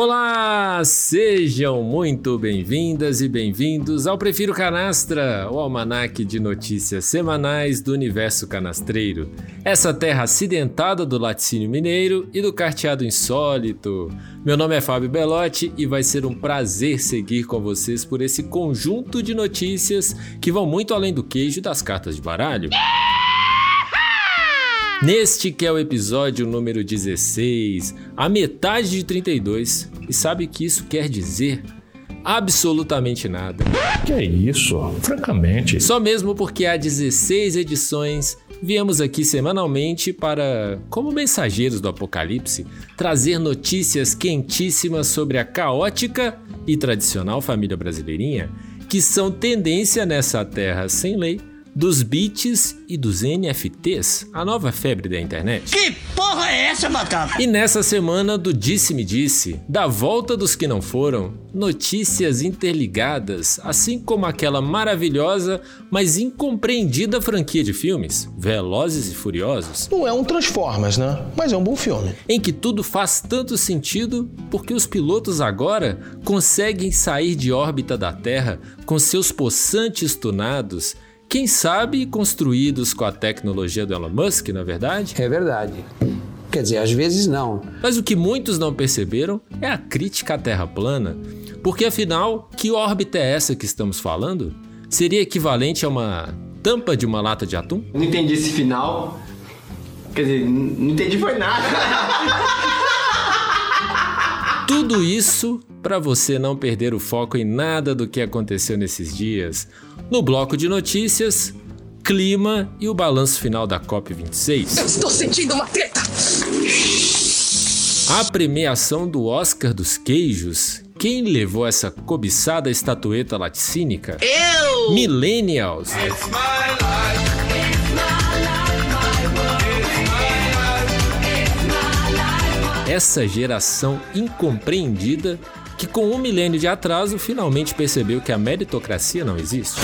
Olá, sejam muito bem-vindas e bem-vindos ao Prefiro Canastra, o almanaque de notícias semanais do universo canastreiro. Essa terra acidentada do laticínio mineiro e do carteado insólito. Meu nome é Fábio Belotti e vai ser um prazer seguir com vocês por esse conjunto de notícias que vão muito além do queijo das cartas de baralho. Neste que é o episódio número 16, a metade de 32, e sabe o que isso quer dizer? Absolutamente nada. Que é isso? Francamente. Só mesmo porque há 16 edições, viemos aqui semanalmente para, como mensageiros do apocalipse, trazer notícias quentíssimas sobre a caótica e tradicional família brasileirinha, que são tendência nessa terra sem lei dos bits e dos NFTs, a nova febre da internet. Que porra é essa, Batata? E nessa semana do Disse-me Disse, da volta dos que não foram, notícias interligadas, assim como aquela maravilhosa, mas incompreendida franquia de filmes, Velozes e Furiosos. Não é um Transformers, né? Mas é um bom filme. Em que tudo faz tanto sentido porque os pilotos agora conseguem sair de órbita da Terra com seus possantes tunados quem sabe construídos com a tecnologia do Elon Musk, na é verdade? É verdade. Quer dizer, às vezes não. Mas o que muitos não perceberam é a crítica à Terra plana. Porque afinal, que órbita é essa que estamos falando? Seria equivalente a uma tampa de uma lata de atum? Não entendi esse final. Quer dizer, não entendi foi nada. Tudo isso para você não perder o foco em nada do que aconteceu nesses dias. No bloco de notícias, clima e o balanço final da COP26. Eu estou sentindo uma treta! A premiação do Oscar dos Queijos. Quem levou essa cobiçada estatueta laticínica? Eu! Millennials. Essa geração incompreendida que com um milênio de atraso finalmente percebeu que a meritocracia não existe.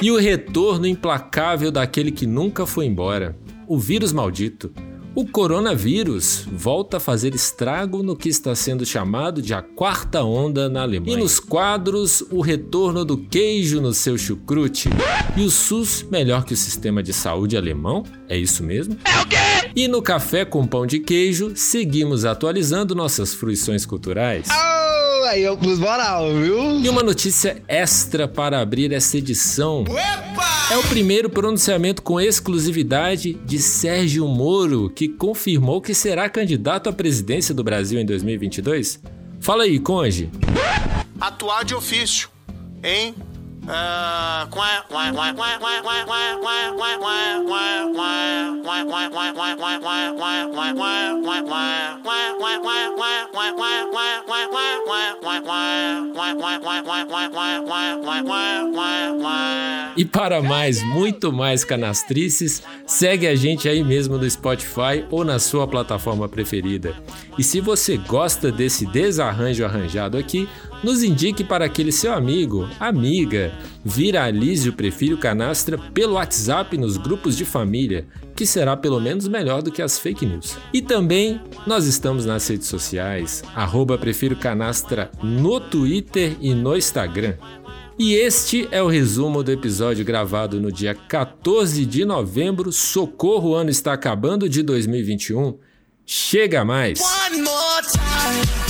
E o retorno implacável daquele que nunca foi embora, o vírus maldito. O coronavírus volta a fazer estrago no que está sendo chamado de a quarta onda na Alemanha. E nos quadros, o retorno do queijo no seu chucrute. E o SUS melhor que o sistema de saúde alemão? É isso mesmo? É o quê? E no café com pão de queijo, seguimos atualizando nossas fruições culturais. Oh, aí eu pus moral, viu? E uma notícia extra para abrir essa edição. É o primeiro pronunciamento com exclusividade de Sérgio Moro, que confirmou que será candidato à presidência do Brasil em 2022. Fala aí, Conge. Atuar de ofício, hein? E para mais, muito mais canastrices, segue a gente aí mesmo no Spotify ou na sua plataforma preferida. E se você gosta desse desarranjo arranjado aqui, nos indique para aquele seu amigo, amiga, viralize o Prefiro Canastra pelo WhatsApp nos grupos de família, que será pelo menos melhor do que as fake news. E também nós estamos nas redes sociais, arroba Prefiro Canastra no Twitter e no Instagram. E este é o resumo do episódio gravado no dia 14 de novembro. Socorro, o ano está acabando de 2021. Chega mais! One more time.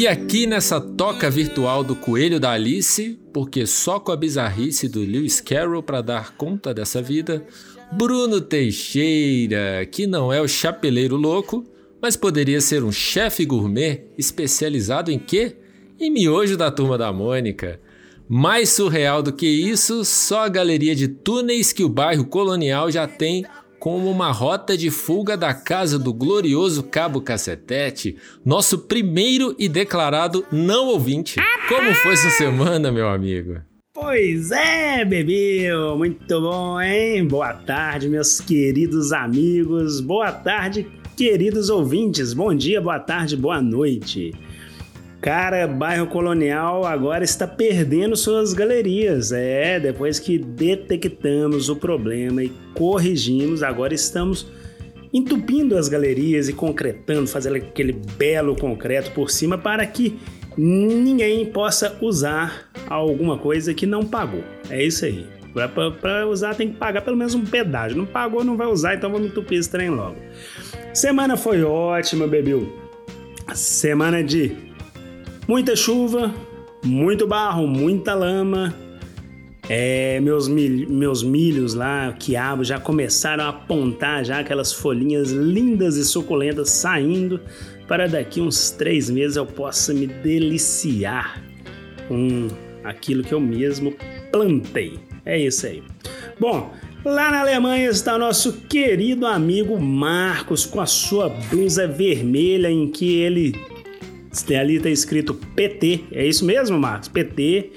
E aqui nessa toca virtual do Coelho da Alice, porque só com a bizarrice do Lewis Carroll para dar conta dessa vida, Bruno Teixeira, que não é o chapeleiro louco, mas poderia ser um chefe gourmet especializado em quê? Em miojo da turma da Mônica. Mais surreal do que isso, só a galeria de túneis que o bairro colonial já tem como uma rota de fuga da casa do glorioso Cabo Cacetete, nosso primeiro e declarado não ouvinte. Como foi essa semana, meu amigo? Pois é, bebeu! Muito bom, hein? Boa tarde, meus queridos amigos. Boa tarde, queridos ouvintes. Bom dia, boa tarde, boa noite. Cara, bairro Colonial agora está perdendo suas galerias. É, depois que detectamos o problema e corrigimos, agora estamos entupindo as galerias e concretando, fazendo aquele belo concreto por cima para que ninguém possa usar alguma coisa que não pagou. É isso aí. Para usar tem que pagar pelo menos um pedágio. Não pagou, não vai usar, então vamos entupir esse trem logo. Semana foi ótima, Bebiu. Semana de muita chuva, muito barro, muita lama. É, meus, mil, meus milhos lá, quiabo, já começaram a apontar já aquelas folhinhas lindas e suculentas saindo para daqui uns três meses eu possa me deliciar com aquilo que eu mesmo plantei. É isso aí. Bom, lá na Alemanha está nosso querido amigo Marcos com a sua blusa vermelha em que ele ali está escrito PT. É isso mesmo, Marcos? PT.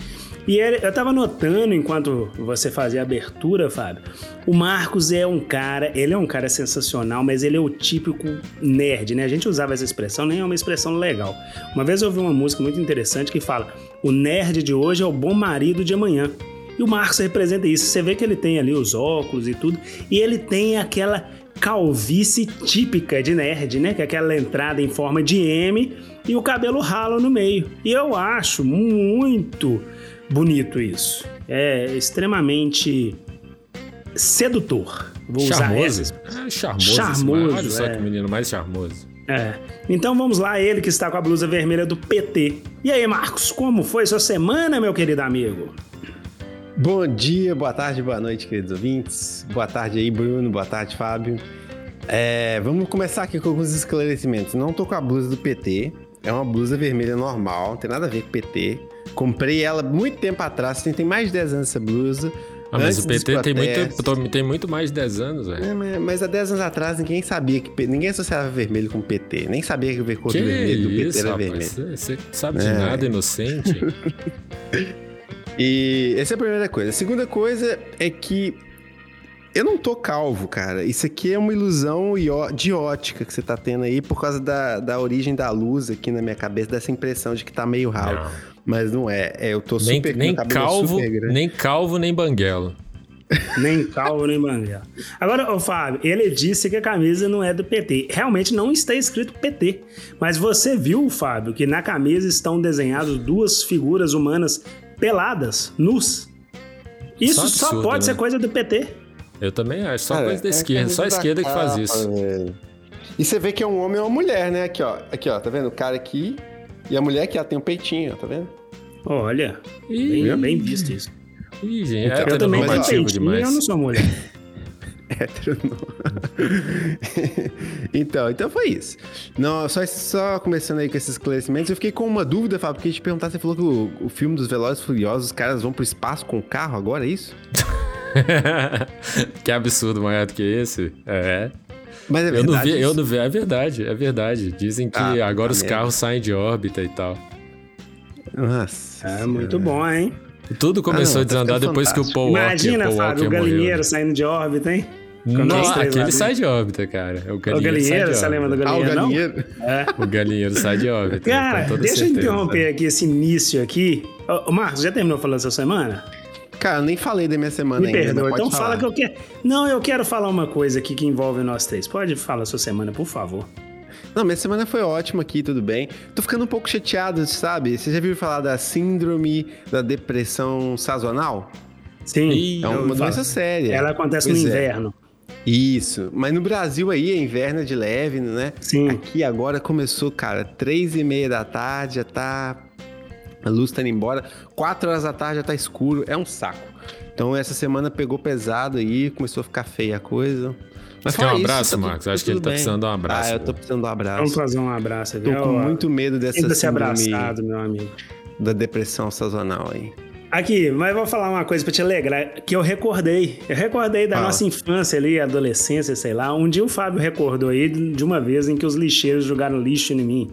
E eu tava notando enquanto você fazia a abertura, Fábio. O Marcos é um cara, ele é um cara sensacional, mas ele é o típico nerd, né? A gente usava essa expressão, nem é uma expressão legal. Uma vez eu ouvi uma música muito interessante que fala: "O nerd de hoje é o bom marido de amanhã". E o Marcos representa isso. Você vê que ele tem ali os óculos e tudo, e ele tem aquela calvície típica de nerd, né? Que é aquela entrada em forma de M e o cabelo ralo no meio. E eu acho muito bonito isso. É extremamente sedutor. Vou charmoso. usar É charmoso. Charmoso, Olha só é. que menino mais charmoso. É. Então vamos lá, ele que está com a blusa vermelha do PT. E aí, Marcos, como foi sua semana, meu querido amigo? Bom dia, boa tarde, boa noite, queridos ouvintes. Boa tarde aí, Bruno. Boa tarde, Fábio. É, vamos começar aqui com alguns esclarecimentos. Não tô com a blusa do PT. É uma blusa vermelha normal, não tem nada a ver com PT. Comprei ela muito tempo atrás, tem, mais de 10 anos essa blusa. Ah, mas o PT tem muito, tem muito mais de 10 anos, velho. É, mas, mas há 10 anos atrás ninguém sabia que ninguém associava vermelho com PT, nem sabia que o cor do vermelho do PT isso, era rapaz? vermelho. Você você sabe de É. nada, inocente. E essa é a primeira coisa. A segunda coisa é que eu não tô calvo, cara. Isso aqui é uma ilusão de ótica que você tá tendo aí por causa da, da origem da luz aqui na minha cabeça, dessa impressão de que tá meio ralo. Não. Mas não é. É, eu tô nem, super nem é calvo, super grande. nem calvo, nem banguelo. Nem calvo, nem banguela. Agora, ô Fábio, ele disse que a camisa não é do PT. Realmente não está escrito PT. Mas você viu, Fábio, que na camisa estão desenhadas duas figuras humanas peladas, nus? Isso Só só, absurdo, pode né? ser coisa do PT. Eu também acho. Só Cara, coisa da é esquerda. Só a esquerda que faz isso. E você vê que é um homem ou uma mulher, né? Aqui, ó. Aqui, ó. Tá vendo? O cara aqui e a mulher aqui, ó, tem um peitinho, ó, tá vendo? Olha, Ih, bem, bem visto isso. Ih, gente, é eu também tenho peitinho demais. eu não sou mulher. Hétero não. então, então foi isso. Não, só, só começando aí com esses esclarecimentos, eu fiquei com uma dúvida, Fábio, porque a gente perguntar, você falou que o, o filme dos Velozes Furiosos, os caras vão pro espaço com o carro agora, é isso? que absurdo maior do que esse. É. Mas é Eu não verdade vi, eu isso? não vi. É verdade, é verdade. Dizem que Ah, agora os merda. carros saem de órbita e tal. Nossa. É muito bom, hein? Tudo começou não, a tá desandar depois que o fantástico. Paul Walker, Imagina, Paul Fábio, Walker o morreu. galinheiro né? saindo de órbita, hein? Três aquele sai de órbita, cara. O O galinheiro, galinheiro, sai você lembra do Ah, o galinheiro, não? galinheiro. É. O galinheiro sai de órbita. Cara, com toda deixa eu certeza. interromper aqui esse início aqui. Ô, Marcos, já terminou falando essa semana? Cara, eu nem falei da minha semana Me ainda, perdoa. Então falar. fala que eu quero. Não, eu quero falar uma coisa aqui que envolve nós três. Pode falar a sua semana, por favor. Não, minha semana foi ótima aqui, tudo bem. Tô ficando um pouco chateado, sabe? Você já viu falar da síndrome da depressão sazonal? Sim. É eu uma doença séria. Ela acontece Pois no é. Isso. Mas no Brasil aí é inverno é de leve, né? Sim. Aqui agora começou, cara, três e meia da tarde, já tá... A luz tá indo embora. Quatro horas da tarde já tá escuro. É um saco. Então essa semana pegou pesado aí, começou a ficar feia a coisa. Fora quer um isso, abraço, tá tudo- Marcos? tá Acho que ele tudo tá bem. precisando de um abraço. Ah, eu tô precisando de um abraço. Vamos fazer um abraço. Tô com muito medo dessa Sinta-se síndrome abraçado, meu amigo. da depressão sazonal aí. Aqui, mas vou falar uma coisa pra te alegrar, que eu recordei. Eu recordei da Fala. nossa infância ali, adolescência, sei lá. Um dia o Fábio recordou aí de uma vez em que os lixeiros jogaram lixo em mim.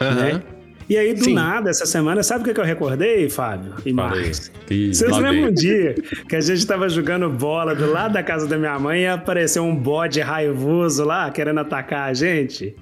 Né? E aí, do Sim. nada, essa semana, sabe o que eu recordei, Fábio e. Marcos? Vocês lembram um dia que a gente tava jogando bola do lado da casa da minha mãe e apareceu um bode raivoso lá querendo atacar a gente?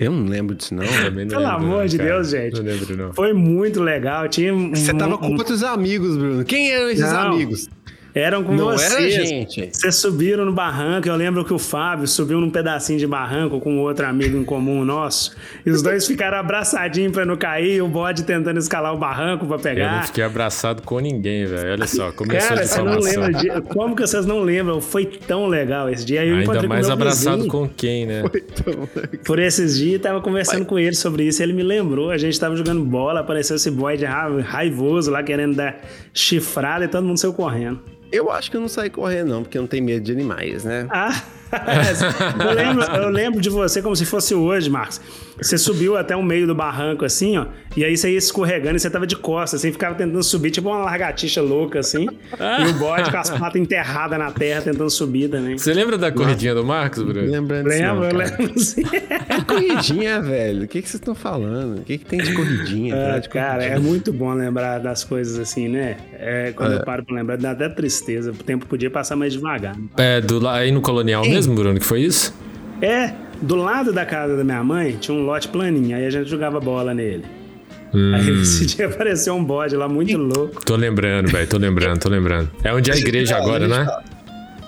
Eu não lembro disso, não. Também não Pelo lembro, amor de cara. Deus, gente. Não lembro, não. Foi muito legal. Tinha um, Você tava um- com outros amigos, Bruno. Quem eram esses Não. amigos? Eram com Não era vocês. gente. Vocês subiram no barranco. Eu lembro que o Fábio subiu num pedacinho de barranco com outro amigo em comum nosso. E os dois ficaram abraçadinhos pra não cair. E o bode tentando escalar o barranco pra Eu não pegar. fiquei abraçado com ninguém, velho. Olha só, começou Cara, a você não difamação. lembra de... Como que vocês não lembram? Foi tão legal esse dia. Aí eu Ainda encontrei mais com abraçado vizinho. com quem, né? Por esses dias, tava conversando com ele sobre isso. Ele me lembrou. A gente tava jogando bola, apareceu esse bode ra- raivoso lá, querendo dar chifrada e todo mundo saiu correndo. Eu acho que eu não saí correndo, não, porque eu não tenho medo de animais, né? Ah, eu, lembro, eu lembro de você como se fosse hoje, Marcos. Você subiu até o meio do barranco, assim, ó. E aí você ia escorregando e você tava de costas, assim, ficava tentando subir, tipo uma lagartixa louca, assim. E o bode com as patas enterradas na terra, tentando subir também. Você lembra da corridinha do Marcos, Bruno? Lembrando disso, não, Lembro, lembro sim. Que corridinha, velho? O que, que vocês estão falando? O que, que tem de corridinha? Ah, cara, de cara, corridinha? é muito bom lembrar das coisas assim, né? É, quando É. eu paro pra lembrar, dá até tristeza. O tempo podia passar mais devagar. É, do, aí no Colonial mesmo, Bruno, que foi isso? É, do lado da casa da minha mãe tinha um lote planinho, aí a gente jogava bola nele. Hum. Aí esse dia apareceu um bode lá muito louco. Tô lembrando, velho, tô lembrando, tô lembrando. É onde é a igreja agora, né?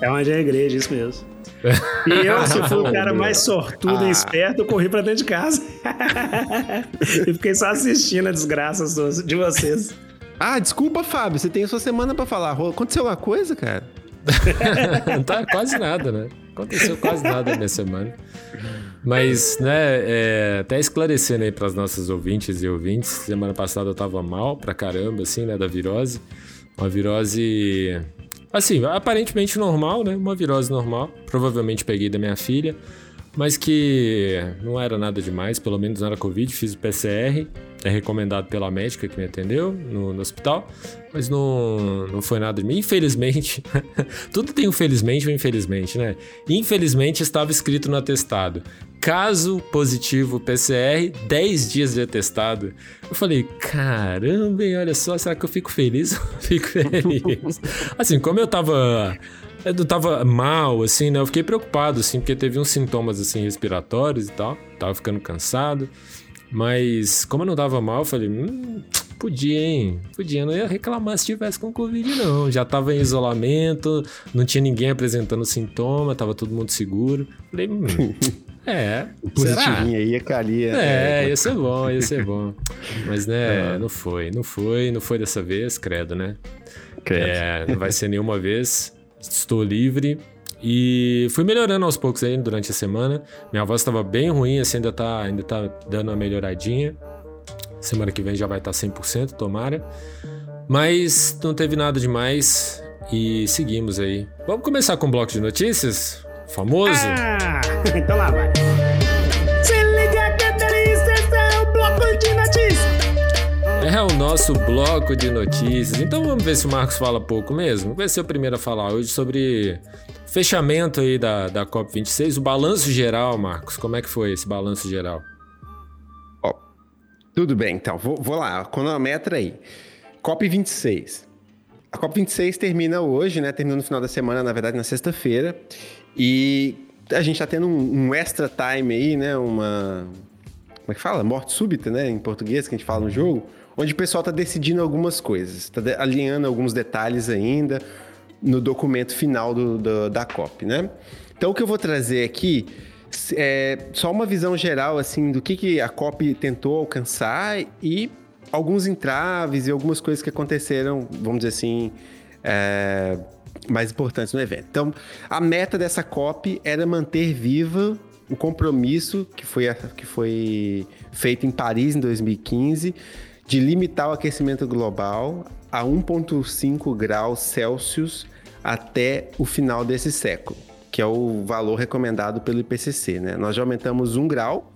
É onde é a igreja, isso mesmo. E eu, se fui o cara mais sortudo Ah. e esperto, eu corri pra dentro de casa. e fiquei só assistindo a desgraça de vocês. Ah, desculpa, Fábio. Você tem a sua semana pra falar. Aconteceu alguma coisa, cara? Não tá quase nada, né? Aconteceu quase nada na semana. Mas, né, é, até esclarecendo aí para as nossas ouvintes e ouvintes, semana passada eu tava mal pra caramba, assim, né, da virose. Uma virose, assim, aparentemente normal, né? Uma virose normal. Provavelmente peguei da minha filha, mas que não era nada demais, pelo menos não era Covid. Fiz o PCR, é recomendado pela médica que me atendeu no, no hospital, mas não, não foi nada de mim. Infelizmente, tudo tem um felizmente ou infelizmente, né? Infelizmente estava escrito no atestado. Caso positivo PCR, 10 dias de atestado. Eu falei, caramba, hein, olha só, será que eu fico feliz? Eu fico feliz. Assim, como eu tava. Eu não tava mal, assim, né? Eu fiquei preocupado, assim, porque teve uns sintomas, assim, respiratórios e tal. Tava ficando cansado. Mas, como eu não tava mal, eu falei, hum, podia, hein? Podia, não ia reclamar se tivesse com Covid, não. Já tava em isolamento, não tinha ninguém apresentando sintoma, tava todo mundo seguro. Falei, hum, é, será? Positivinho aí, a carinha. É, ia ser bom, ia ser bom. Mas, né, não foi, não foi, não foi dessa vez, credo, né? credo. É, não vai ser nenhuma vez. Estou livre. E fui melhorando aos poucos aí durante a semana. Minha voz estava bem ruim, assim, ainda tá, ainda tá dando uma melhoradinha. Semana que vem já vai tá estar 100%, tomara. Mas não teve nada demais e seguimos aí. Vamos começar com o bloco de notícias? Famoso? Ah, então lá vai. É o nosso bloco de notícias. Então vamos ver se o Marcos fala pouco mesmo. Vai ser o primeiro a falar hoje sobre fechamento aí da, da COP26, o balanço geral, Marcos. Como é que foi esse balanço geral? Ó, tudo bem, então. Vou, vou lá, cronometra aí. COP26. A COP26 termina hoje, né? Termina no final da semana, na verdade, na sexta-feira. E a gente tá tendo um, um extra time aí, né? Uma. Como é que fala? Morte súbita, né? Em português, que a gente fala no jogo. Onde o pessoal tá decidindo algumas coisas. Tá de- alinhando alguns detalhes ainda no documento final do- do- da COP, né? Então, o que eu vou trazer aqui é só uma visão geral, assim, do que, que a COP tentou alcançar e alguns entraves e algumas coisas que aconteceram, vamos dizer assim, é, mais importantes no evento. Então, a meta dessa COP era manter viva o compromisso que foi, que foi feito em Paris em 2015 de limitar o aquecimento global a 1,5 graus Celsius até o final desse século, que é o valor recomendado pelo IPCC. Né? Nós já aumentamos um grau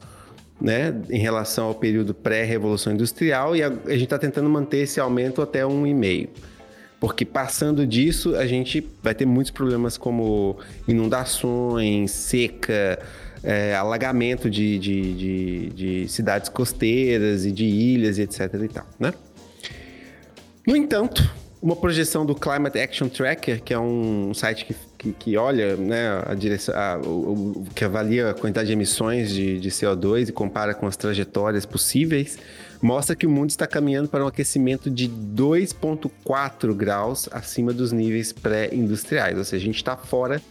né, em relação ao período pré-revolução industrial e a, a gente está tentando manter esse aumento até 1,5. Porque passando disso, a gente vai ter muitos problemas como inundações, seca, é, alagamento de, de, de, de cidades costeiras e de ilhas e etc e tal, né? No entanto, uma projeção do Climate Action Tracker, que é um site que, que, que olha né, a direção, a, o, o- que avalia a quantidade de emissões de, de CO2 e compara com as trajetórias possíveis, mostra que o mundo está caminhando para um aquecimento de 2,4 graus acima dos níveis pré-industriais. Ou seja, a gente está fora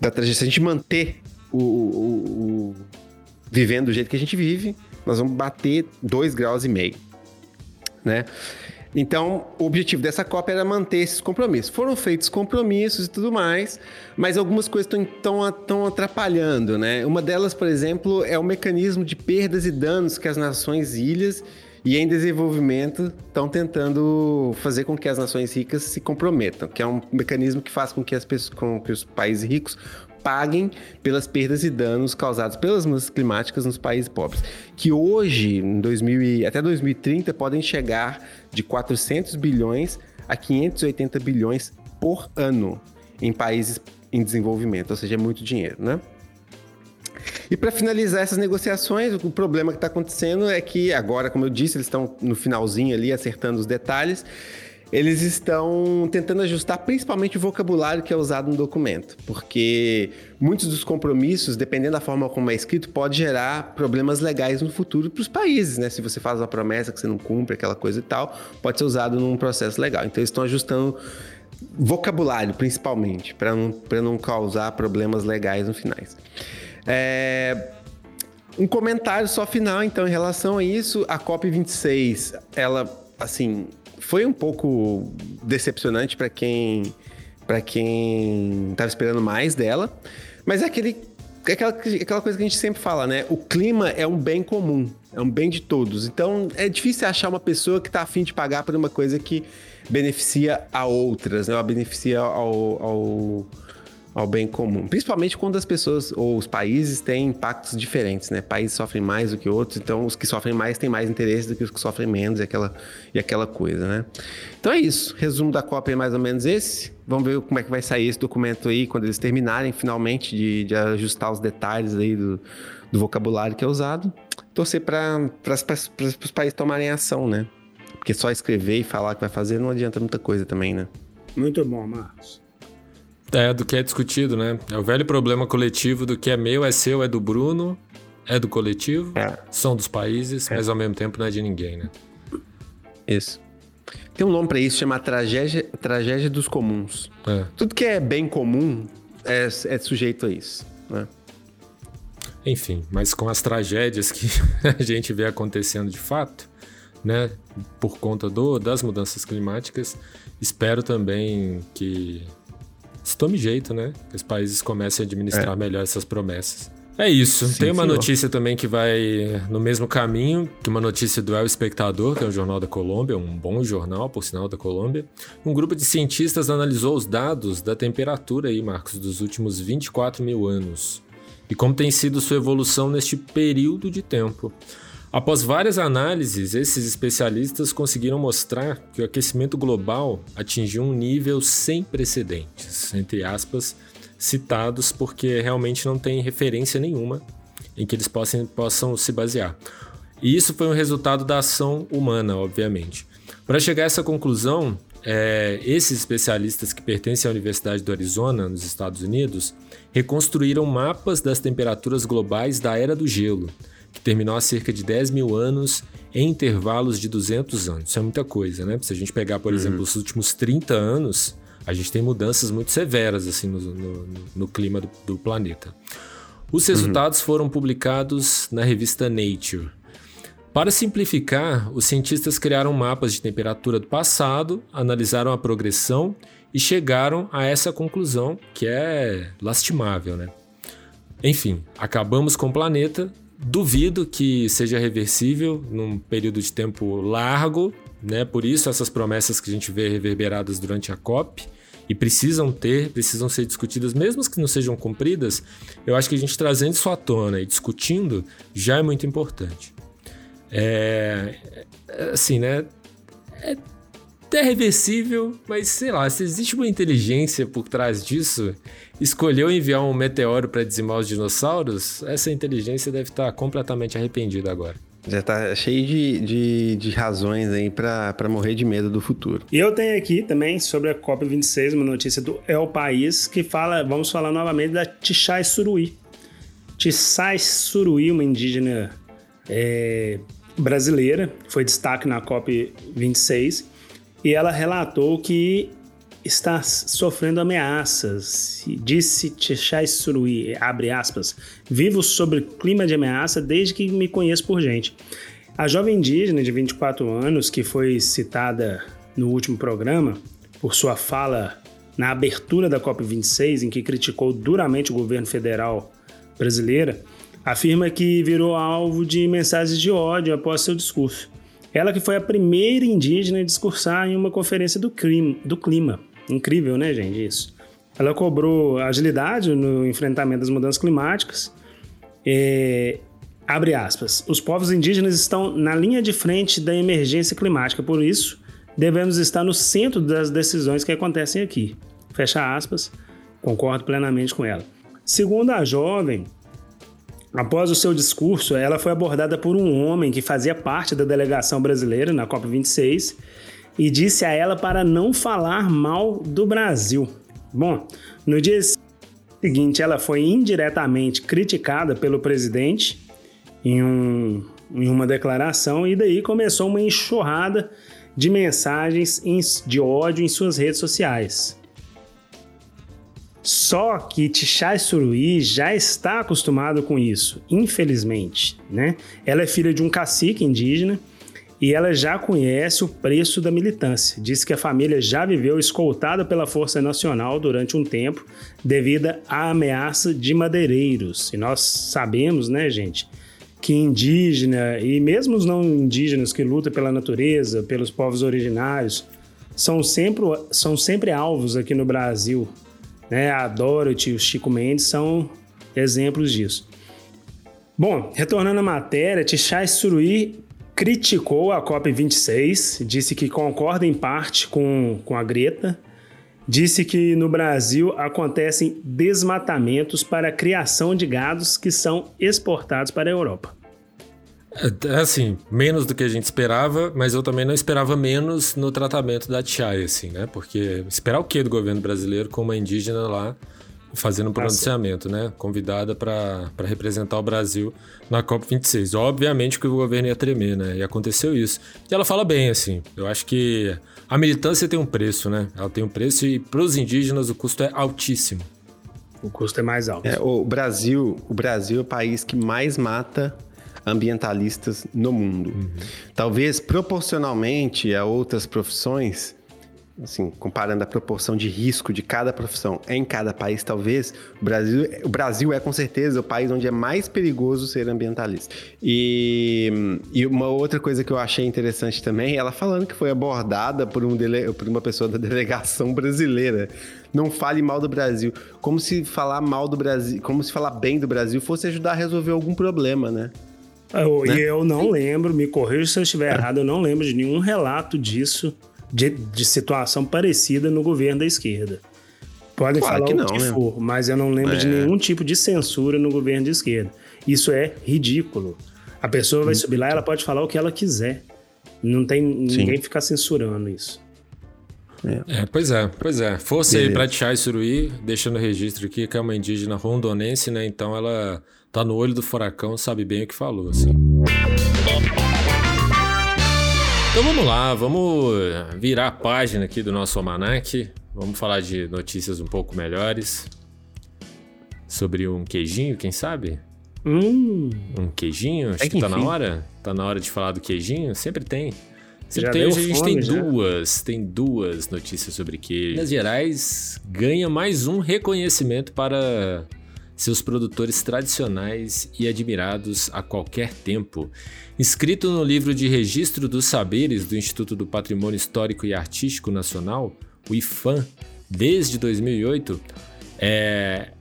da trajetória. Se a gente manter o, o- o- vivendo do jeito que a gente vive, nós vamos bater 2 graus e meio, né? Então, o objetivo dessa COP era manter esses compromissos. Foram feitos compromissos e tudo mais, mas algumas coisas estão atrapalhando, né? Uma delas, por exemplo, é o mecanismo de perdas e danos que as nações ilhas e em desenvolvimento estão tentando fazer com que as nações ricas se comprometam, que é um mecanismo que faz com que, as pessoas, com que os países ricos paguem pelas perdas e danos causados pelas mudanças climáticas nos países pobres, que hoje, em 2000 e- até 2030, podem chegar de 400 bilhões a 580 bilhões por ano em países em desenvolvimento, ou seja, é muito dinheiro, né? E para finalizar essas negociações, o problema que está acontecendo é que agora, como eu disse, eles estão no finalzinho ali acertando os detalhes. Eles estão tentando ajustar principalmente o vocabulário que é usado no documento, porque muitos dos compromissos, dependendo da forma como é escrito, pode gerar problemas legais no futuro para os países, né? Se você faz uma promessa que você não cumpre, aquela coisa e tal, pode ser usado num processo legal. Então eles estão ajustando vocabulário, principalmente, para não, não causar problemas legais no finais. É, um comentário só final, então, em relação a isso, a COP26, ela, assim, foi um pouco decepcionante para quem para quem estava esperando mais dela, mas é aquele é aquela, aquela coisa que a gente sempre fala, né? O clima é um bem comum, é um bem de todos. Então é difícil achar uma pessoa que está afim de pagar por uma coisa que beneficia a outras, né? Ou beneficia ao, ao, ao bem comum. Principalmente quando as pessoas ou os países têm impactos diferentes, né? Países sofrem mais do que outros, então os que sofrem mais têm mais interesse do que os que sofrem menos e aquela, e aquela coisa, né? Então é isso. Resumo da Copa é mais ou menos esse. Vamos ver como é que vai sair esse documento aí quando eles terminarem finalmente de, de ajustar os detalhes aí do, do vocabulário que é usado. Torcer para os países tomarem ação, né? Porque só escrever e falar que vai fazer não adianta muita coisa também, né? Muito bom, Marcos. É, do que é discutido, né? É o velho problema coletivo do que é meu, é seu, é do Bruno, é do coletivo, É. são dos países, mas ao mesmo tempo não é de ninguém, né? Isso. Tem um nome para isso, chama tragédia, tragédia dos comuns. É. Tudo que é bem comum é, é sujeito a isso, né? Enfim, mas com as tragédias que a gente vê acontecendo de fato, né, por conta do, das mudanças climáticas, espero também que se tome jeito, né, que os países comecem a administrar melhor essas promessas. É isso. Sim, Tem uma senhor. notícia também que vai no mesmo caminho, que uma notícia do El Espectador, que é um jornal da Colômbia, um bom jornal, por sinal, da Colômbia. Um grupo de cientistas analisou os dados da temperatura aí, Marcos, dos últimos 24 mil anos e como tem sido sua evolução neste período de tempo. Após várias análises, esses especialistas conseguiram mostrar que o aquecimento global atingiu um nível sem precedentes, entre aspas, citados porque realmente não tem referência nenhuma em que eles possam, possam se basear. E isso foi um resultado da ação humana, obviamente. Para chegar a essa conclusão, é, esses especialistas que pertencem à Universidade do Arizona, nos Estados Unidos, reconstruíram mapas das temperaturas globais da Era do Gelo, que terminou há cerca de 10 mil anos em intervalos de 200 anos. Isso é muita coisa, né? Se a gente pegar, por exemplo, os últimos 30 anos, a gente tem mudanças muito severas assim no, no- no clima do, do planeta. Os resultados foram publicados na revista Nature. Para simplificar, os cientistas criaram mapas de temperatura do passado, analisaram a progressão e chegaram a essa conclusão que é lastimável, né? Enfim, acabamos com o planeta. Duvido que seja reversível num período de tempo largo, né? Por isso essas promessas que a gente vê reverberadas durante a COP e precisam ter, precisam ser discutidas, mesmo que não sejam cumpridas. Eu acho que a gente trazendo isso à tona e discutindo já é muito importante. É, é, assim, né? É até reversível, mas sei lá, se existe uma inteligência por trás disso, escolheu enviar um meteoro para dizimar os dinossauros, essa inteligência deve estar completamente arrependida agora. Já tá cheio de, de, de razões aí pra morrer de medo do futuro. E eu tenho aqui também sobre a COP26 uma notícia do El País que fala, vamos falar novamente da Tichai Suruí. Tichai Suruí, uma indígena é, brasileira, foi destaque na COP26 e ela relatou que está sofrendo ameaças. Disse Tichai Suruí, abre aspas, vivo sobre clima de ameaça desde que me conheço por gente. A jovem indígena de 24 anos, que foi citada no último programa por sua fala na abertura da COP26, em que criticou duramente o governo federal brasileiro, afirma que virou alvo de mensagens de ódio após seu discurso. Ela que foi a primeira indígena a discursar em uma conferência do clima, do clima Incrível, né, gente? Isso. Ela cobrou agilidade no enfrentamento das mudanças climáticas. É, abre aspas. Os povos indígenas estão na linha de frente da emergência climática, por isso devemos estar no centro das decisões que acontecem aqui. Fecha aspas. Concordo plenamente com ela. Segundo a jovem, após o seu discurso, ela foi abordada por um homem que fazia parte da delegação brasileira na COP26 e disse a ela para não falar mal do Brasil. Bom, no dia seguinte, ela foi indiretamente criticada pelo presidente em, um, em uma declaração, e daí começou uma enxurrada de mensagens de ódio em suas redes sociais. Só que Tichai Suruí já está acostumado com isso, infelizmente, né? Ela é filha de um cacique indígena e ela já conhece o preço da militância. Diz que a família já viveu escoltada pela Força Nacional durante um tempo devido à ameaça de madeireiros. E nós sabemos, né, gente, que indígena e mesmo os não indígenas que lutam pela natureza, pelos povos originários, são sempre, são sempre alvos aqui no Brasil. Né? A Dorothy o Chico Mendes são exemplos disso. Bom, retornando à matéria, Tichai Suruí criticou a COP26, disse que concorda em parte com, com a Greta, disse que no Brasil acontecem desmatamentos para a criação de gados que são exportados para a Europa. É, assim, menos do que a gente esperava, mas eu também não esperava menos no tratamento da Tchai, assim, né? Porque esperar o que do governo brasileiro com uma indígena lá fazendo um pronunciamento, né? Convidada para representar o Brasil na COP26. Obviamente que o governo ia tremer, né? E aconteceu isso. E ela fala bem, assim. Eu acho que a militância tem um preço, né? Ela tem um preço e para os indígenas o custo é altíssimo. O custo é mais alto. É, o Brasil, o Brasil é o país que mais mata ambientalistas no mundo. Uhum. Talvez proporcionalmente a outras profissões, assim, comparando a proporção de risco de cada profissão em cada país, talvez o Brasil, o Brasil é com certeza o país onde é mais perigoso ser ambientalista. E, e uma outra coisa que eu achei interessante também, ela falando que foi abordada por, um dele, por uma pessoa da delegação brasileira. Não fale mal do Brasil. Como se falar mal do Brasil, como se falar bem do Brasil fosse ajudar a resolver algum problema, né? Eu, né? E eu não lembro, me corrija se eu estiver é. errado, eu não lembro de nenhum relato disso de, de situação parecida no governo da esquerda. Podem claro falar que não, o que né? for, mas eu não lembro é. de nenhum tipo de censura no governo de esquerda. Isso é ridículo. A pessoa vai hum. subir lá, ela pode falar o que ela quiser. Não tem ninguém ficar censurando isso. É. é. pois é, pois é. Força aí pra Tchai Suruí, deixando o registro aqui, que é uma indígena rondonense, né? Então ela tá no olho do furacão, sabe bem o que falou, assim. Então vamos lá, vamos virar a página aqui do nosso almanac. Vamos falar de notícias um pouco melhores. Sobre um queijinho, quem sabe? Hum. Um queijinho? Acho é que, que tá na hora. Tá na hora de falar do queijinho? Sempre tem. Sempre já tem. Hoje a gente tem já. duas, tem duas notícias sobre queijo. Minas Gerais ganha mais um reconhecimento para seus produtores tradicionais e admirados a qualquer tempo. Inscrito no livro de Registro dos Saberes do Instituto do Patrimônio Histórico e Artístico Nacional, o IFAM, desde 2008, é,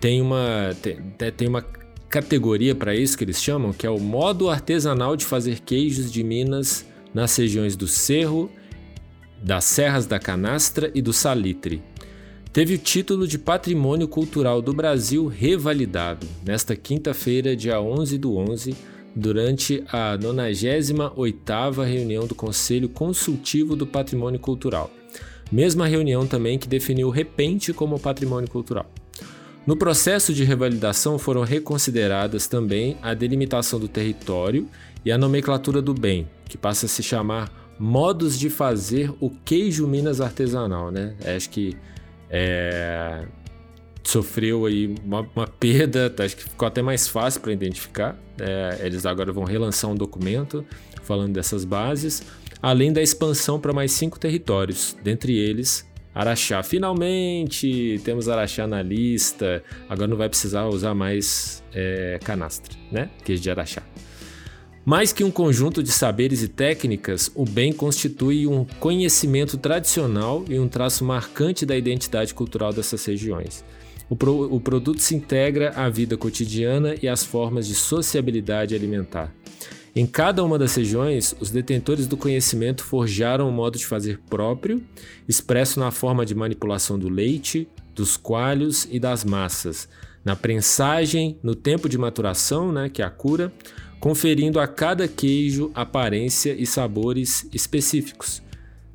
tem, uma, tem, tem uma categoria para isso que eles chamam, que é o modo artesanal de fazer queijos de Minas nas regiões do Cerro das Serras da Canastra e do Salitre. Teve o título de Patrimônio Cultural do Brasil revalidado nesta quinta-feira, dia 11 do 11, durante a 98ª reunião do Conselho Consultivo do Patrimônio Cultural. Mesma reunião também que definiu repente como patrimônio cultural. No processo de revalidação foram reconsideradas também a delimitação do território e a nomenclatura do bem, que passa a se chamar modos de fazer o queijo Minas artesanal, né? Acho que é, sofreu aí uma, uma, perda, tá? acho que ficou até mais fácil para identificar. É, eles agora vão relançar um documento falando dessas bases, além da expansão para mais cinco territórios, dentre eles Araxá. Finalmente temos Araxá na lista. Agora não vai precisar usar mais é, canastra, né? Queijo de Araxá. Mais que um conjunto de saberes e técnicas, o bem constitui um conhecimento tradicional e um traço marcante da identidade cultural dessas regiões. O, pro, o produto se integra à vida cotidiana e às formas de sociabilidade alimentar. Em cada uma das regiões, os detentores do conhecimento forjaram um modo de fazer próprio, expresso na forma de manipulação do leite, dos coalhos e das massas, na prensagem, no tempo de maturação, né, que é a cura, conferindo a cada queijo aparência e sabores específicos,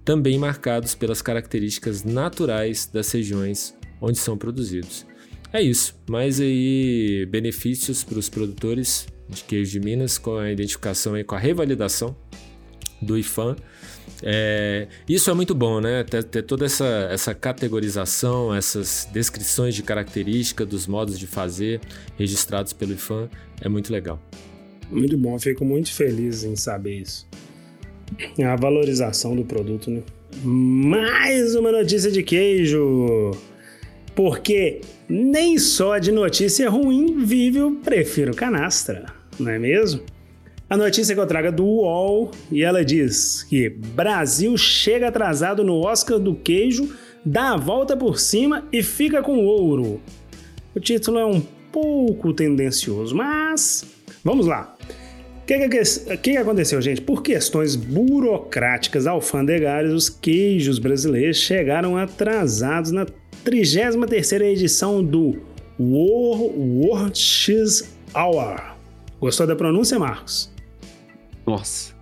também marcados pelas características naturais das regiões onde são produzidos. É isso, mais aí benefícios para os produtores de queijo de Minas com a identificação aí com a revalidação do IFAM. É, isso é muito bom, né? Ter, ter, toda essa, essa categorização, essas descrições de característica dos modos de fazer registrados pelo IFAM é muito legal. Muito bom, fico muito feliz em saber isso. A valorização do produto, né? Mais uma notícia de queijo! Porque nem só de notícia ruim vive o Prefiro Canastra não é mesmo? A notícia que eu trago é do UOL e ela diz que Brasil chega atrasado no Oscar do queijo, dá a volta por cima e fica com ouro. O título é um pouco tendencioso, mas vamos lá. O que, que, que, aconteceu, gente? Por questões burocráticas alfandegárias, os queijos brasileiros chegaram atrasados na 33ª edição do World, World Cheese Hour Gostou da pronúncia, Marcos? Nossa.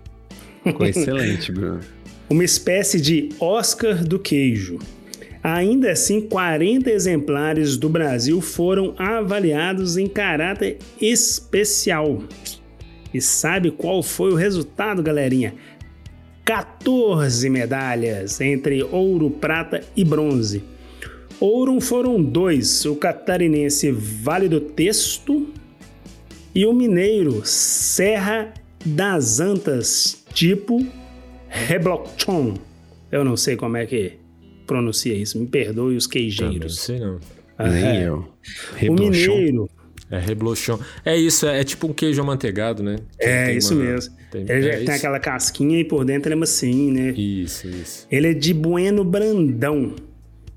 Ficou excelente, Bruno. Uma espécie de Oscar do queijo. Ainda assim, 40 exemplares do Brasil foram avaliados em caráter especial. E sabe qual foi o resultado, galerinha? 14 medalhas entre ouro, prata e bronze. Ouro foram dois: o catarinense Vale do Texto e o mineiro Serra das Antas, tipo Reblochon. Eu não sei como é que pronuncia isso, me perdoe os queijeiros. Não sei não. Ah, Nem é. eu. O mineiro. É reblochon. É isso, é, é, tipo um queijo amanteigado, né? Que é, isso uma... mesmo. Tem, ele é tem aquela casquinha e por dentro ele é macio, né? Isso, isso. Ele é de bueno brandão.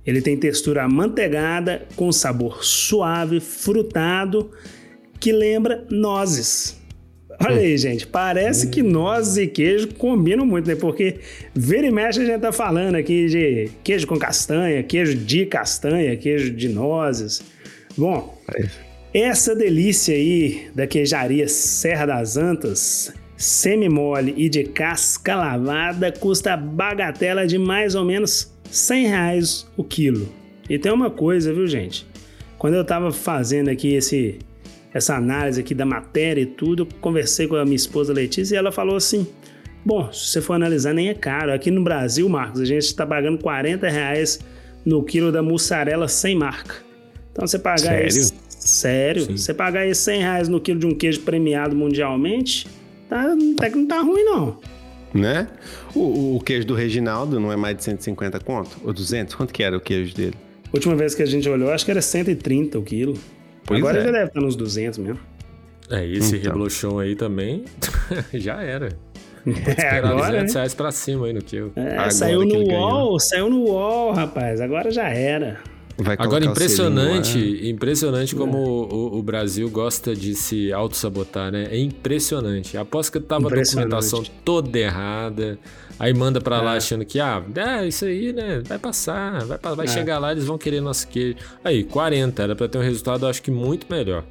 Ele tem textura amanteigada, com sabor suave, frutado que lembra nozes. Olha aí, gente, parece hum. que nozes e queijo combinam muito, né? Porque vira e mexe a gente tá falando aqui de queijo com castanha, queijo de castanha, queijo de nozes. Bom, é essa delícia aí da queijaria Serra das Antas, semi-mole e de casca lavada, custa bagatela de mais ou menos 100 reais o quilo. E tem uma coisa, viu, gente? Quando eu tava fazendo aqui esse essa análise aqui da matéria e tudo, eu conversei com a minha esposa Letícia e ela falou assim: Bom, se você for analisar, nem é caro. Aqui no Brasil, Marcos, a gente está pagando 40 reais no quilo da mussarela sem marca. Então você pagar Sério? Esse, sério? Sim. Você pagar aí 100 reais no quilo de um queijo premiado mundialmente, tá, até que não tá ruim, não. Né? O, o, queijo do Reginaldo não é mais de 150 conto? Ou 200? Quanto que era o queijo dele? Última vez que a gente olhou, acho que era 130 o quilo. Pois Agora é. já deve estar nos 200 mesmo. É, e esse então. Reblochon aí também já era. É, agora, 200 né? reais pra cima aí no quilo. É, saiu no UOL, saiu no UOL, rapaz. Agora já era. Vai Agora, impressionante, impressionante como o, o Brasil gosta de se auto-sabotar, né? É impressionante. Aposto que tava a documentação toda errada. Aí manda pra lá achando que, ah, é, isso aí, né? Vai passar, vai, vai É. chegar lá, eles vão querer nosso queijo. Aí, 40, era pra ter um resultado, acho que muito melhor.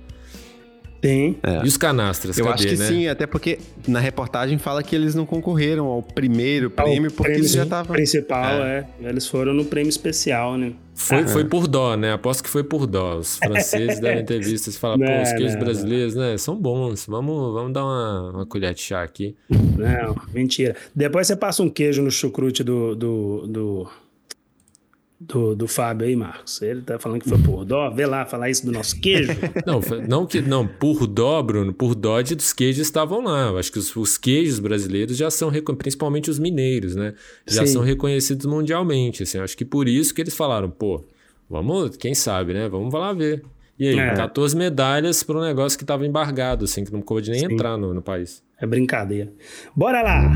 Tem. E os canastras, Eu cadê, acho que né? sim, até porque na reportagem fala que eles não concorreram ao primeiro prêmio porque prêmio eles já estavam. principal, é. Eles foram no prêmio especial, né? Foi, foi por dó, né? Aposto que foi por dó. Os franceses devem ter visto e falar, pô, os queijos não, brasileiros, né? São bons. Vamos, vamos dar uma, uma colher de chá aqui. Não, mentira. Depois você passa um queijo no chucrute do, do, do, do, do Fábio aí, Marcos. Ele tá falando que foi por dó. Vê lá falar isso do nosso queijo. Não, não que não, por dó, Bruno, por dó de dos queijos estavam lá. Eu acho que os, os queijos brasileiros já são, principalmente os mineiros, né? Já Sim. são reconhecidos mundialmente. Assim, acho que por isso que eles falaram, pô, vamos, quem sabe, né? Vamos lá ver. E aí, É. 14 medalhas para um negócio que estava embargado, assim, que não pôde nem Sim. entrar no, no país. É brincadeira. Bora lá!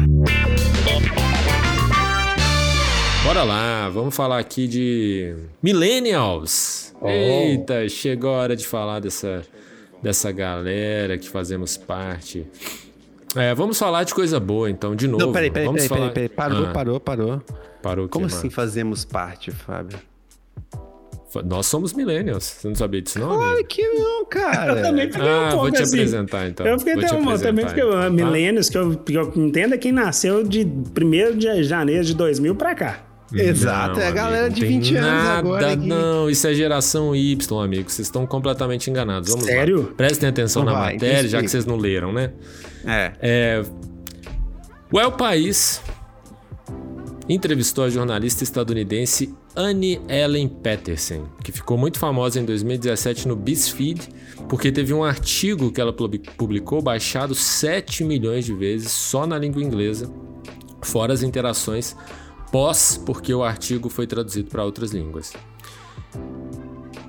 Bora lá, vamos falar aqui de Millennials. Oh. Eita, chegou a hora de falar dessa, dessa galera que fazemos parte. É, vamos falar de coisa boa, então, de novo. Não, peraí, peraí, vamos peraí, falar... peraí, peraí. Parou, Ah, parou, parou. Parou Como assim Marcos? fazemos parte, Fábio? Nós somos Millennials. Você não sabia disso, não? Claro amigo? que não, cara. Eu também fiquei Ah, um vou pouco te assim. apresentar, então. Eu fiquei Vou até uma, também fiquei então, tá? milênios, que eu, que eu entendo é quem nasceu de 1 de janeiro de 2000 pra cá. Exato, Não, é a galera amigo, de não tem 20 anos nada, agora. aqui. Não, isso é geração Y, amigo. Vocês estão completamente enganados. Vamos Sério? lá. Prestem atenção na vai, matéria, já que vocês não leram, né? É. É, o El País entrevistou a jornalista estadunidense Annie Ellen Patterson, que ficou muito famosa em 2017 no BuzzFeed, porque teve um artigo que ela publi- publicou baixado 7 milhões de vezes só na língua inglesa, fora as interações pós, porque o artigo foi traduzido para outras línguas.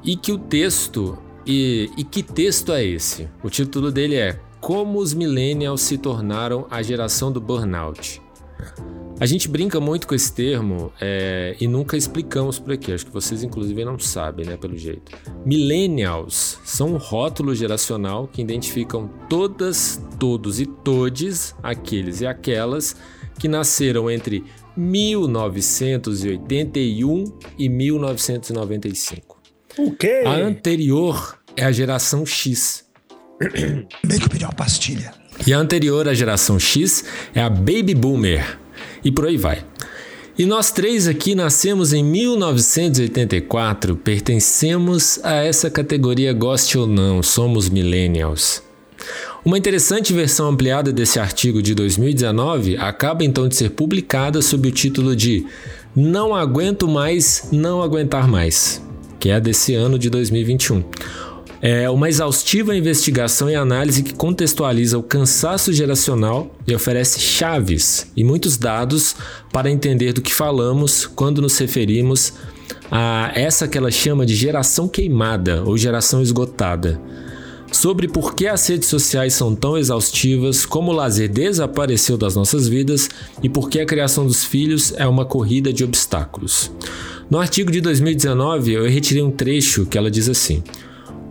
E que o texto. E, e que texto é esse? O título dele é Como os Millennials se tornaram a geração do burnout. A gente brinca muito com esse termo é, e nunca explicamos por aqui. Acho que vocês, inclusive, não sabem, né? Pelo jeito. Millennials são um rótulo geracional que identificam todas, todos e todes aqueles e aquelas que nasceram entre 1981 e 1995. O quê? A anterior é a geração X. Bem que eu pedi uma pastilha. E a anterior à geração X é a Baby Boomer. E por aí vai. E nós três aqui nascemos em 1984, pertencemos a essa categoria, goste ou não, somos millennials. Uma interessante versão ampliada desse artigo de 2019 acaba então de ser publicada sob o título de Não Aguento Mais, Não Aguentar Mais, que é desse ano de 2021. É uma exaustiva investigação e análise que contextualiza o cansaço geracional e oferece chaves e muitos dados para entender do que falamos quando nos referimos a essa que ela chama de geração queimada ou geração esgotada. Sobre por que as redes sociais são tão exaustivas, como o lazer desapareceu das nossas vidas e por que a criação dos filhos é uma corrida de obstáculos. No artigo de 2019, eu retirei um trecho que ela diz assim: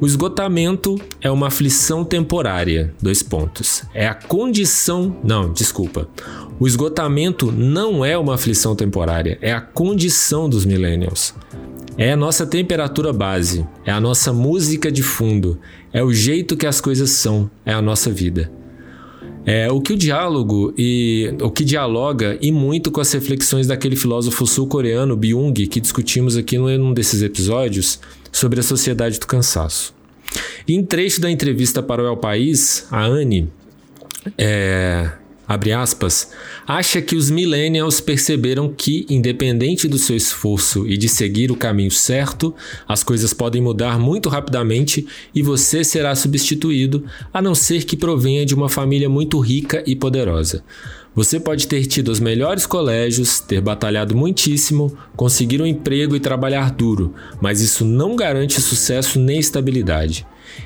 o esgotamento é uma aflição temporária. Dois pontos. É a condição. Não, desculpa. O esgotamento não é uma aflição temporária, é a condição dos millennials. É a nossa temperatura base, é a nossa música de fundo, é o jeito que as coisas são, é a nossa vida. É o que o diálogo e o que dialoga e muito com as reflexões daquele filósofo sul-coreano Byung que discutimos aqui num desses episódios sobre a sociedade do cansaço. Em trecho da entrevista para o El País, a Anne, é, abre aspas, acha que os millennials perceberam que, independente do seu esforço e de seguir o caminho certo, as coisas podem mudar muito rapidamente e você será substituído, a não ser que provenha de uma família muito rica e poderosa. Você pode ter tido os melhores colégios, ter batalhado muitíssimo, conseguir um emprego e trabalhar duro, mas isso não garante sucesso nem estabilidade.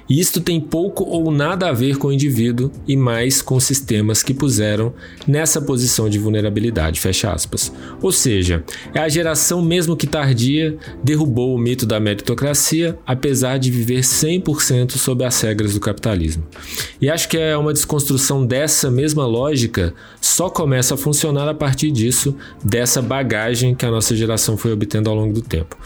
E isto tem pouco ou nada a ver com o indivíduo e mais com sistemas que puseram nessa posição de vulnerabilidade, fecha aspas. Ou seja, é a geração mesmo que tardia derrubou o mito da meritocracia, apesar de viver 100% sob as regras do capitalismo. E acho que é uma desconstrução dessa mesma lógica só começa a funcionar a partir disso, dessa bagagem que a nossa geração foi obtendo ao longo do tempo.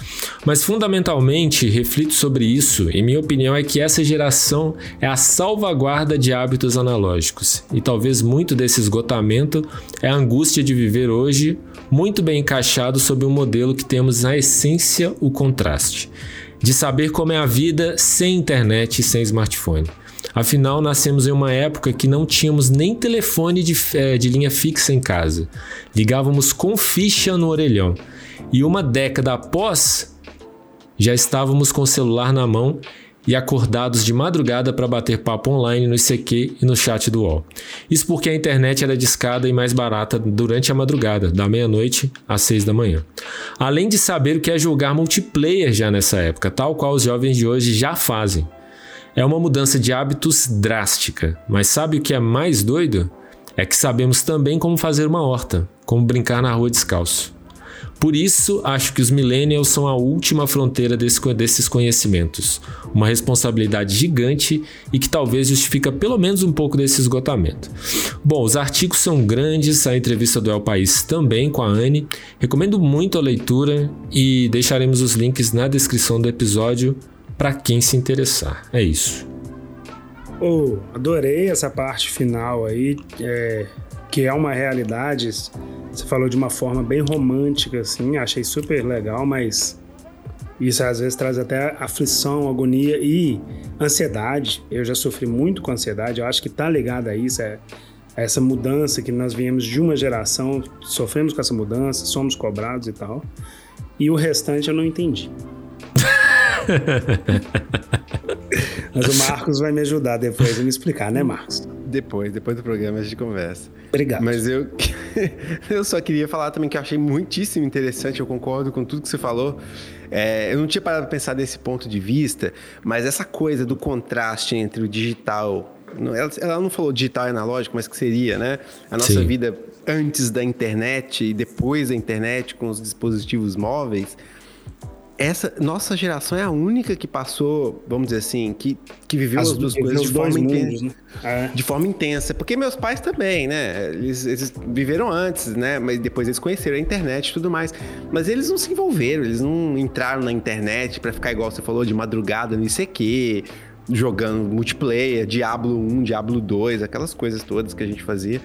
Mas fundamentalmente, reflito sobre isso e minha opinião é que essa geração é a salvaguarda de hábitos analógicos. E talvez muito desse esgotamento é a angústia de viver hoje muito bem encaixado sob um modelo que temos na essência o contraste. De saber como é a vida sem internet e sem smartphone. Afinal, nascemos em uma época que não tínhamos nem telefone de, é, de linha fixa em casa. Ligávamos com ficha no orelhão. E uma década após, já estávamos com o celular na mão e acordados de madrugada para bater papo online no ICQ e no chat do UOL. Isso porque a internet era discada e mais barata durante a madrugada, da meia-noite às seis da manhã. Além de saber o que é jogar multiplayer já nessa época, tal qual os jovens de hoje já fazem. É uma mudança de hábitos drástica, mas sabe o que é mais doido? É que sabemos também como fazer uma horta, como brincar na rua descalço. Por isso, acho que os millennials são a última fronteira desse, desses conhecimentos. Uma responsabilidade gigante e que talvez justifica pelo menos um pouco desse esgotamento. Bom, os artigos são grandes, a entrevista do El País também com a Anne. Recomendo muito a leitura e deixaremos os links na descrição do episódio para quem se interessar. É isso. Oh, adorei essa parte final aí, é, que é uma realidade. Você falou de uma forma bem romântica, assim, achei super legal, mas isso às vezes traz até aflição, agonia e ansiedade. Eu já sofri muito com ansiedade, eu acho que tá ligado a isso, é essa mudança que nós viemos de uma geração, sofremos com essa mudança, somos cobrados e tal. E o restante eu não entendi. Mas o Marcos vai me ajudar depois a me explicar, né, Marcos? Depois, depois do programa a gente conversa. Obrigado. Mas eu, eu só queria falar também que eu achei muitíssimo interessante, eu concordo com tudo que você falou. É, eu não tinha parado para pensar desse ponto de vista, mas essa coisa do contraste entre o digital. Ela, ela não falou digital e analógico, mas que seria, né? A nossa Sim. vida antes da internet e depois da internet com os dispositivos móveis essa nossa geração é a única que passou, vamos dizer assim, que, que viveu as, as duas coisas de forma, intensa, né? é. de forma intensa. Porque meus pais também, né? Eles, eles, viveram antes, né? Mas depois eles conheceram a internet e tudo mais. Mas eles não se envolveram, eles não entraram na internet para ficar igual você falou, de madrugada no ICQ, jogando multiplayer, Diablo 1, Diablo 2, aquelas coisas todas que a gente fazia.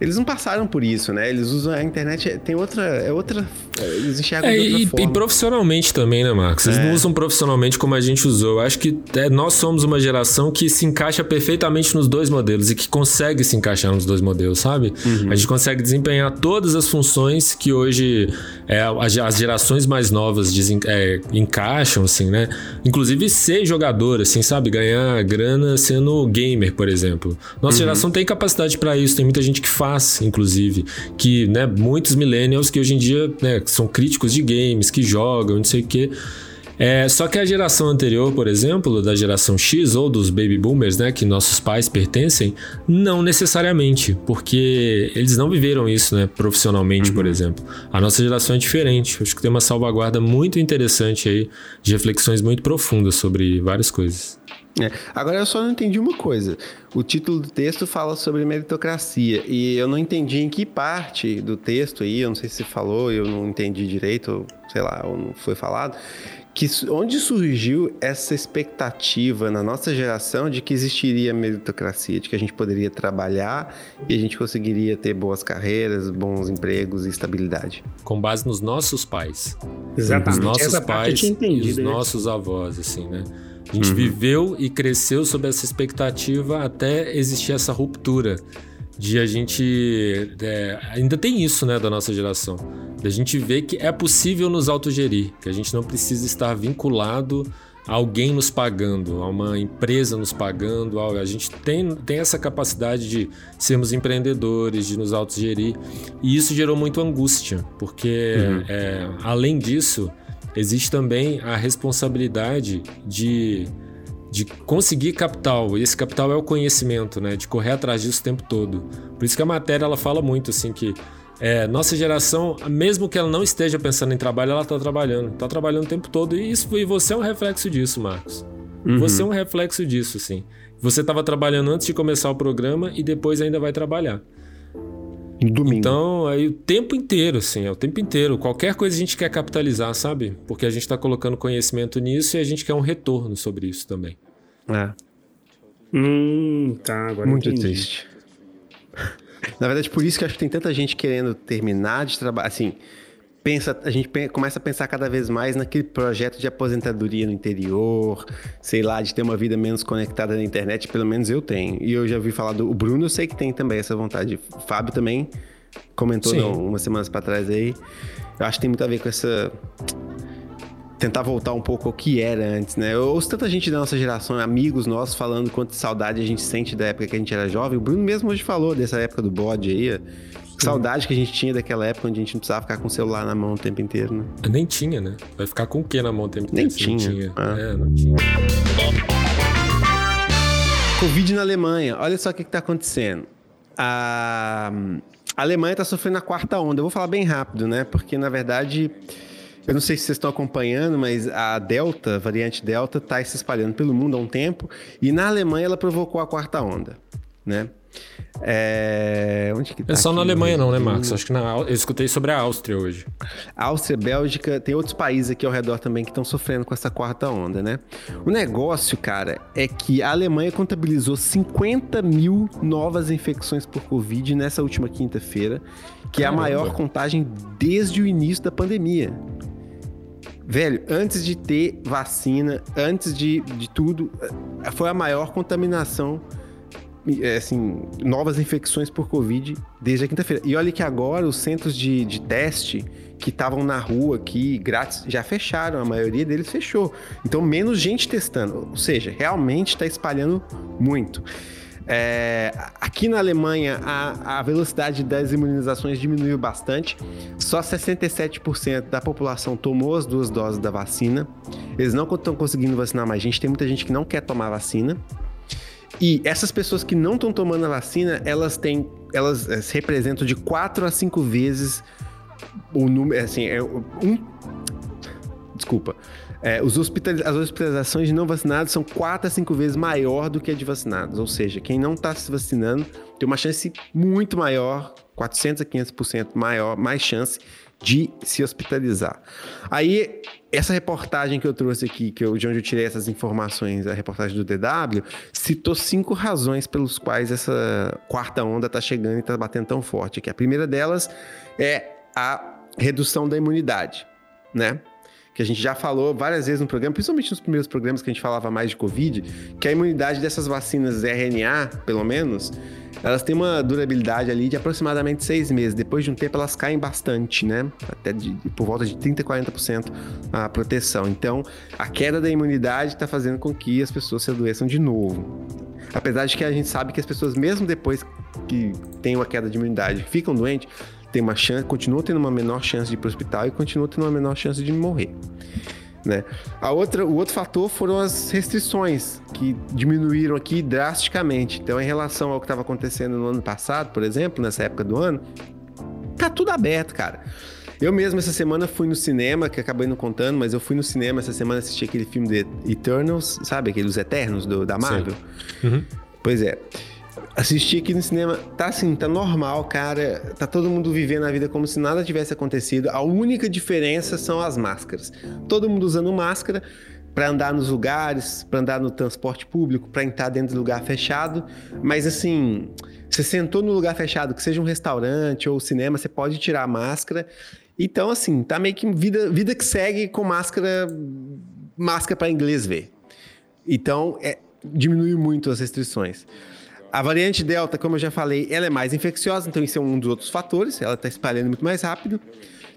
Eles não passaram por isso, né? Eles usam a internet, tem outra. É outra eles enxergam é, e, e profissionalmente também, né, Marcos? Eles É. não usam profissionalmente como a gente usou. Eu acho que é, nós somos uma geração que se encaixa perfeitamente nos dois modelos e que consegue se encaixar nos dois modelos, sabe? Uhum. A gente consegue desempenhar todas as funções que hoje é, as as gerações mais novas desen- é, encaixam, assim, né? Inclusive ser jogador, assim, sabe? Ganhar grana sendo gamer, por exemplo. Nossa Uhum. geração tem capacidade para isso, tem muita gente que faz, inclusive. Que, né, muitos millennials que hoje em dia né, são críticos de games, que jogam, não sei o quê. É, só que a geração anterior, por exemplo, da geração X ou dos baby boomers, né, que nossos pais pertencem, não necessariamente, porque eles não viveram isso, né, profissionalmente, por exemplo. A nossa geração é diferente. Acho que tem uma salvaguarda muito interessante aí de reflexões muito profundas sobre várias coisas. É. Agora eu só não entendi uma coisa. O título do texto fala sobre meritocracia e eu não entendi em que parte do texto aí, eu não sei se você falou, eu não entendi direito, ou, sei lá, ou não foi falado, que onde surgiu essa expectativa na nossa geração de que existiria meritocracia, de que a gente poderia trabalhar e a gente conseguiria ter boas carreiras, bons empregos e estabilidade. Com base nos nossos pais. Exatamente. Os nossos Essa parte eu pais tinha e os né? nossos avós, assim, né? A gente viveu e cresceu sob essa expectativa até existir essa ruptura de a gente é, ainda tem isso, né, da nossa geração, da gente ver que é possível nos autogerir, que a gente não precisa estar vinculado a alguém nos pagando, a uma empresa nos pagando, a a gente tem, tem essa capacidade de sermos empreendedores, de nos autogerir, e isso gerou muito angústia, porque é, além disso existe também a responsabilidade de de conseguir capital. E esse capital é o conhecimento, né? De correr atrás disso o tempo todo. Por isso que a matéria ela fala muito assim que é, nossa geração, mesmo que ela não esteja pensando em trabalho, ela está trabalhando. Está trabalhando o tempo todo. E, isso, e você é um reflexo disso, Marcos. Uhum. Você é um reflexo disso, sim. Você estava trabalhando antes de começar o programa e depois ainda vai trabalhar. Domingo. Então, aí o tempo inteiro, assim, é o tempo inteiro. Qualquer coisa a gente quer capitalizar, sabe? Porque a gente está colocando conhecimento nisso e a gente quer um retorno sobre isso também. É. Hum, tá, agora Muito entendi. triste. Na verdade, por isso que acho que tem tanta gente querendo terminar de trabalhar. Assim, pensa, a gente começa a pensar cada vez mais naquele projeto de aposentadoria no interior, sei lá, de ter uma vida menos conectada na internet, pelo menos eu tenho. E eu já ouvi falar do o Bruno, eu sei que tem também essa vontade. O Fábio também comentou não, umas semanas pra trás aí. Eu acho que tem muito a ver com essa tentar voltar um pouco ao que era antes, né? Eu ouço tanta gente da nossa geração, amigos nossos, falando quanto saudade a gente sente da época que a gente era jovem. O Bruno mesmo hoje falou dessa época do bode aí. Que saudade que a gente tinha daquela época onde a gente não precisava ficar com o celular na mão o tempo inteiro, né? Nem tinha, né? Vai ficar com o que na mão o tempo Nem inteiro se não tinha. Ah. É, não tinha. Covid na Alemanha. Olha só o que está acontecendo. A a Alemanha está sofrendo a quarta onda. Eu vou falar bem rápido, né? Porque, na verdade, eu não sei se vocês estão acompanhando, mas a Delta, a variante Delta, está se espalhando pelo mundo há um tempo. E na Alemanha ela provocou a quarta onda, né? É, onde que tá É só na aqui? Alemanha não, né, Marcos? Acho que na, eu escutei sobre a Áustria hoje. Áustria, Bélgica, tem outros países aqui ao redor também que estão sofrendo com essa quarta onda, né? O negócio, cara, é que a Alemanha contabilizou 50 mil novas infecções por Covid nessa última quinta-feira, que é a Caramba. maior contagem desde o início da pandemia. Velho, antes de ter vacina, antes de, de tudo, eh, foi a maior contaminação assim, novas infecções por Covid desde a quinta-feira. E olha que agora os centros de, de teste que estavam na rua aqui, grátis, já fecharam. A maioria deles fechou. Então, menos gente testando. Ou seja, realmente está espalhando muito. É, aqui na Alemanha, a, a velocidade das imunizações diminuiu bastante. Só 67% da população tomou as duas doses da vacina. Eles não estão conseguindo vacinar mais gente. Tem muita gente que não quer tomar vacina. E essas pessoas que não estão tomando a vacina, elas têm, elas eh, se representam de 4 a 5 vezes o número, assim, é um Desculpa. É, os hospitali- as hospitalizações de não vacinados são 4 a 5 vezes maior do que a de vacinados. Ou seja, quem não está se vacinando tem uma chance muito maior, 400 a 500% maior, mais chance de se hospitalizar. Aí, essa reportagem que eu trouxe aqui, que eu, de onde eu tirei essas informações, a reportagem do DW, citou cinco razões pelos quais essa quarta onda está chegando e está batendo tão forte aqui. A primeira delas é a redução da imunidade, né? Que a gente já falou várias vezes no programa, principalmente nos primeiros programas que a gente falava mais de Covid, que a imunidade dessas vacinas RNA, pelo menos, elas têm uma durabilidade ali de aproximadamente seis meses. Depois de um tempo, elas caem bastante, né? Até de, por volta de 30%, 40% a proteção. Então, a queda da imunidade está fazendo com que as pessoas se adoeçam de novo. Apesar de que a gente sabe que as pessoas, mesmo depois que tem uma queda de imunidade, ficam doentes, tem uma chance, continuam tendo uma menor chance de ir para o hospital e continuam tendo uma menor chance de morrer. Né? A outra, o outro fator foram as restrições, que diminuíram aqui drasticamente. Então, em relação ao que estava acontecendo no ano passado, por exemplo, nessa época do ano, tá tudo aberto, cara. Eu mesmo essa semana fui no cinema, que acabei não contando, mas eu fui no cinema essa semana assistir aquele filme de Eternals, sabe? Aqueles Eternos do, da Marvel. Pois é. Assisti aqui no cinema, tá assim, tá normal, cara. Tá todo mundo vivendo a vida como se nada tivesse acontecido. A única diferença são as máscaras. Todo mundo usando máscara para andar nos lugares, para andar no transporte público, para entrar dentro do lugar fechado. Mas assim, você sentou no lugar fechado, que seja um restaurante ou cinema, você pode tirar a máscara. Então, assim, tá meio que vida, vida que segue com máscara, máscara para inglês ver. Então, é, diminui muito as restrições. A variante Delta, como eu já falei, ela é mais infecciosa, então isso é um dos outros fatores, ela está espalhando muito mais rápido.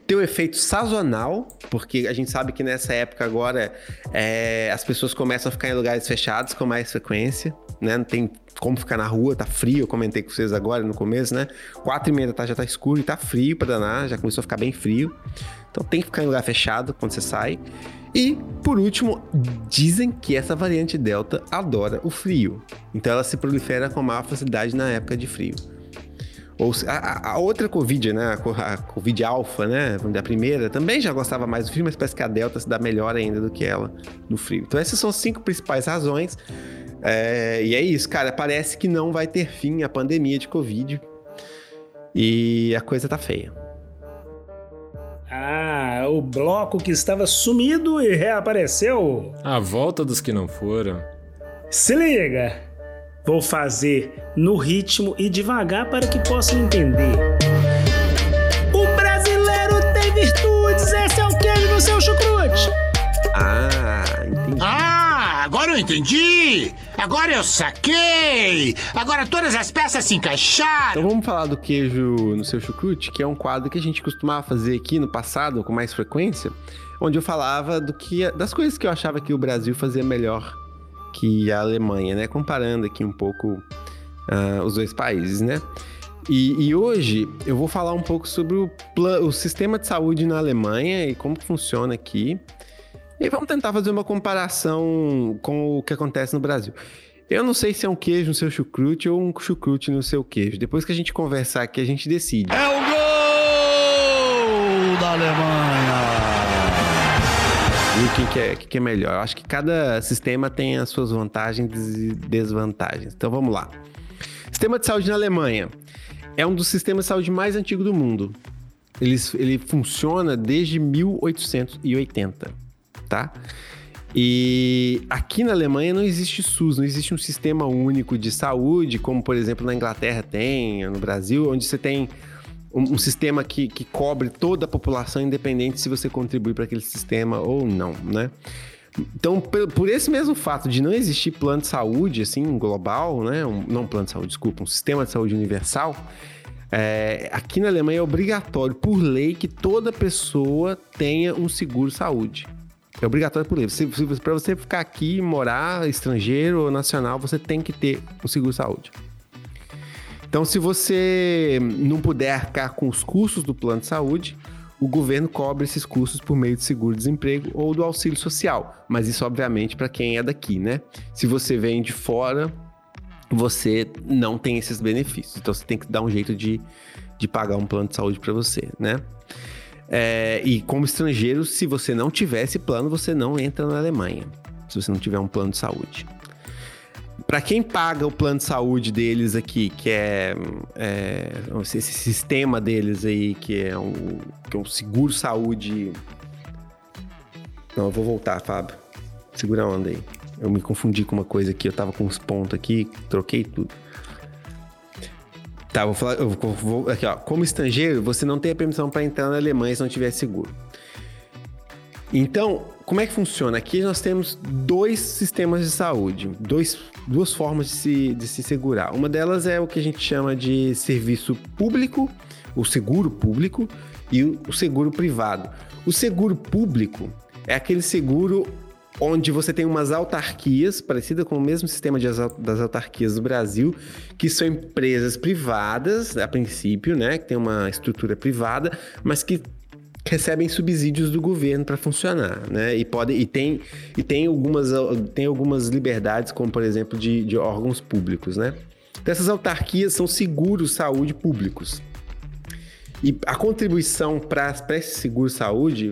Tem o efeito sazonal, porque a gente sabe que nessa época agora é, as pessoas começam a ficar em lugares fechados com mais frequência, né? Não tem como ficar na rua, tá frio, eu comentei com vocês agora no começo, né? Quatro e meia já tá escuro e tá frio pra danar, já começou a ficar bem frio. Então tem que ficar em lugar fechado quando você sai. E, por último, dizem que essa variante Delta adora o frio. Então ela se prolifera com maior facilidade na época de frio. Ou a, a outra Covid, né? A, co- a Covid alfa, né? A primeira também já gostava mais do frio, mas parece que a Delta se dá melhor ainda do que ela no frio. Então essas são as cinco principais razões. É, e é isso, cara. Parece que não vai ter fim a pandemia de Covid. E a coisa tá feia. O bloco que estava sumido e reapareceu. A volta dos que não foram. Se liga! Vou fazer no ritmo e devagar para que possam entender. O brasileiro tem virtudes, esse é o queijo do seu chucrute. Ah, entendi. Ah, agora eu entendi! Agora eu saquei! Agora todas as peças se encaixaram! Então vamos falar do queijo no seu chucrute, que é um quadro que a gente costumava fazer aqui no passado com mais frequência, onde eu falava do que das coisas que eu achava que o Brasil fazia melhor que a Alemanha, né? Comparando aqui um pouco ah, os dois países, né? E, e hoje eu vou falar um pouco sobre o, o sistema de saúde na Alemanha e como funciona aqui. E vamos tentar fazer uma comparação com o que acontece no Brasil. Eu não sei se é um queijo no seu chucrute ou um chucrute no seu queijo. Depois que a gente conversar aqui, a gente decide. É o gol da Alemanha! E quem que é, quem que é melhor? Eu acho que cada sistema tem as suas vantagens e desvantagens. Então vamos lá. Sistema de saúde na Alemanha é um dos sistemas de saúde mais antigos do mundo. Ele, ele funciona desde 1880, tá? E aqui na Alemanha não existe SUS, não existe um sistema único de saúde, como por exemplo na Inglaterra tem, no Brasil, onde você tem um, um sistema que, que cobre toda a população, independente se você contribui para aquele sistema ou não, né? Então, por, esse mesmo fato de não existir plano de saúde, assim, global, né? Um, não plano de saúde, desculpa, um sistema de saúde universal, é, aqui na Alemanha é obrigatório, por lei, que toda pessoa tenha um seguro saúde. É obrigatório por lei. Para você ficar aqui, morar, estrangeiro ou nacional, você tem que ter um seguro saúde. Então, se você não puder arcar com os custos do plano de saúde, o governo cobre esses custos por meio de seguro-desemprego ou do auxílio social. Mas isso, obviamente, para quem é daqui, né? Se você vem de fora, você não tem esses benefícios. Então, você tem que dar um jeito de, de pagar um plano de saúde para você, né? É, e como estrangeiro, se você não tiver esse plano, você não entra na Alemanha. Se você não tiver um plano de saúde. Para quem paga o plano de saúde deles aqui, que é, é, esse sistema deles aí, que é um, que é um seguro saúde. Não, eu vou voltar, Fábio. Segura a onda aí. Eu me confundi com uma coisa aqui, eu tava com uns pontos aqui, troquei tudo. Tá, vou falar. Eu vou, vou- aqui, ó. Como estrangeiro, você não tem a permissão para entrar na Alemanha se não tiver seguro. Então, como é que funciona? Aqui nós temos dois sistemas de saúde, dois, duas formas de se, de se segurar. Uma delas é o que a gente chama de serviço público, o seguro público, e o seguro privado. O seguro público é aquele seguro onde você tem umas autarquias, parecida com o mesmo sistema de as- das autarquias do Brasil, que são empresas privadas, a princípio, né? Que tem uma estrutura privada, mas que recebem subsídios do governo para funcionar, né? E pode e tem e tem algumas tem algumas liberdades, como por exemplo de, de órgãos públicos, né? Então, essas autarquias são seguros saúde públicos. E a contribuição para esse seguro saúde,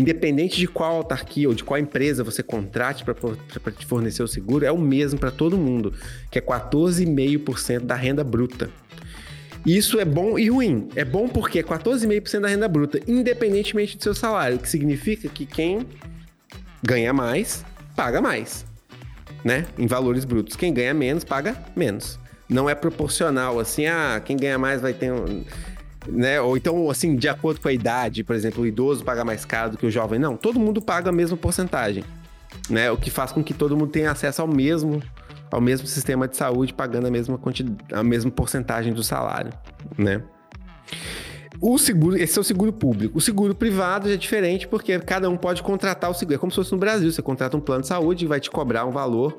independente de qual autarquia ou de qual empresa você contrate para te fornecer o seguro, é o mesmo para todo mundo, que é 14,5% da renda bruta. Isso é bom e ruim. É bom porque é 14,5% da renda bruta, independentemente do seu salário, o que significa que quem ganha mais, paga mais, né? Em valores brutos. Quem ganha menos, paga menos. Não é proporcional, assim, ah, quem ganha mais vai ter um... Né? Ou então, assim, de acordo com a idade, por exemplo, o idoso paga mais caro do que o jovem. Não, todo mundo paga a mesma porcentagem, né? O que faz com que todo mundo tenha acesso ao mesmo ao mesmo sistema de saúde, pagando a mesma quantidade, a mesma porcentagem do salário, né? O seguro, esse é o seguro público. O seguro privado já é diferente porque cada um pode contratar o seguro. É como se fosse no Brasil, você contrata um plano de saúde e vai te cobrar um valor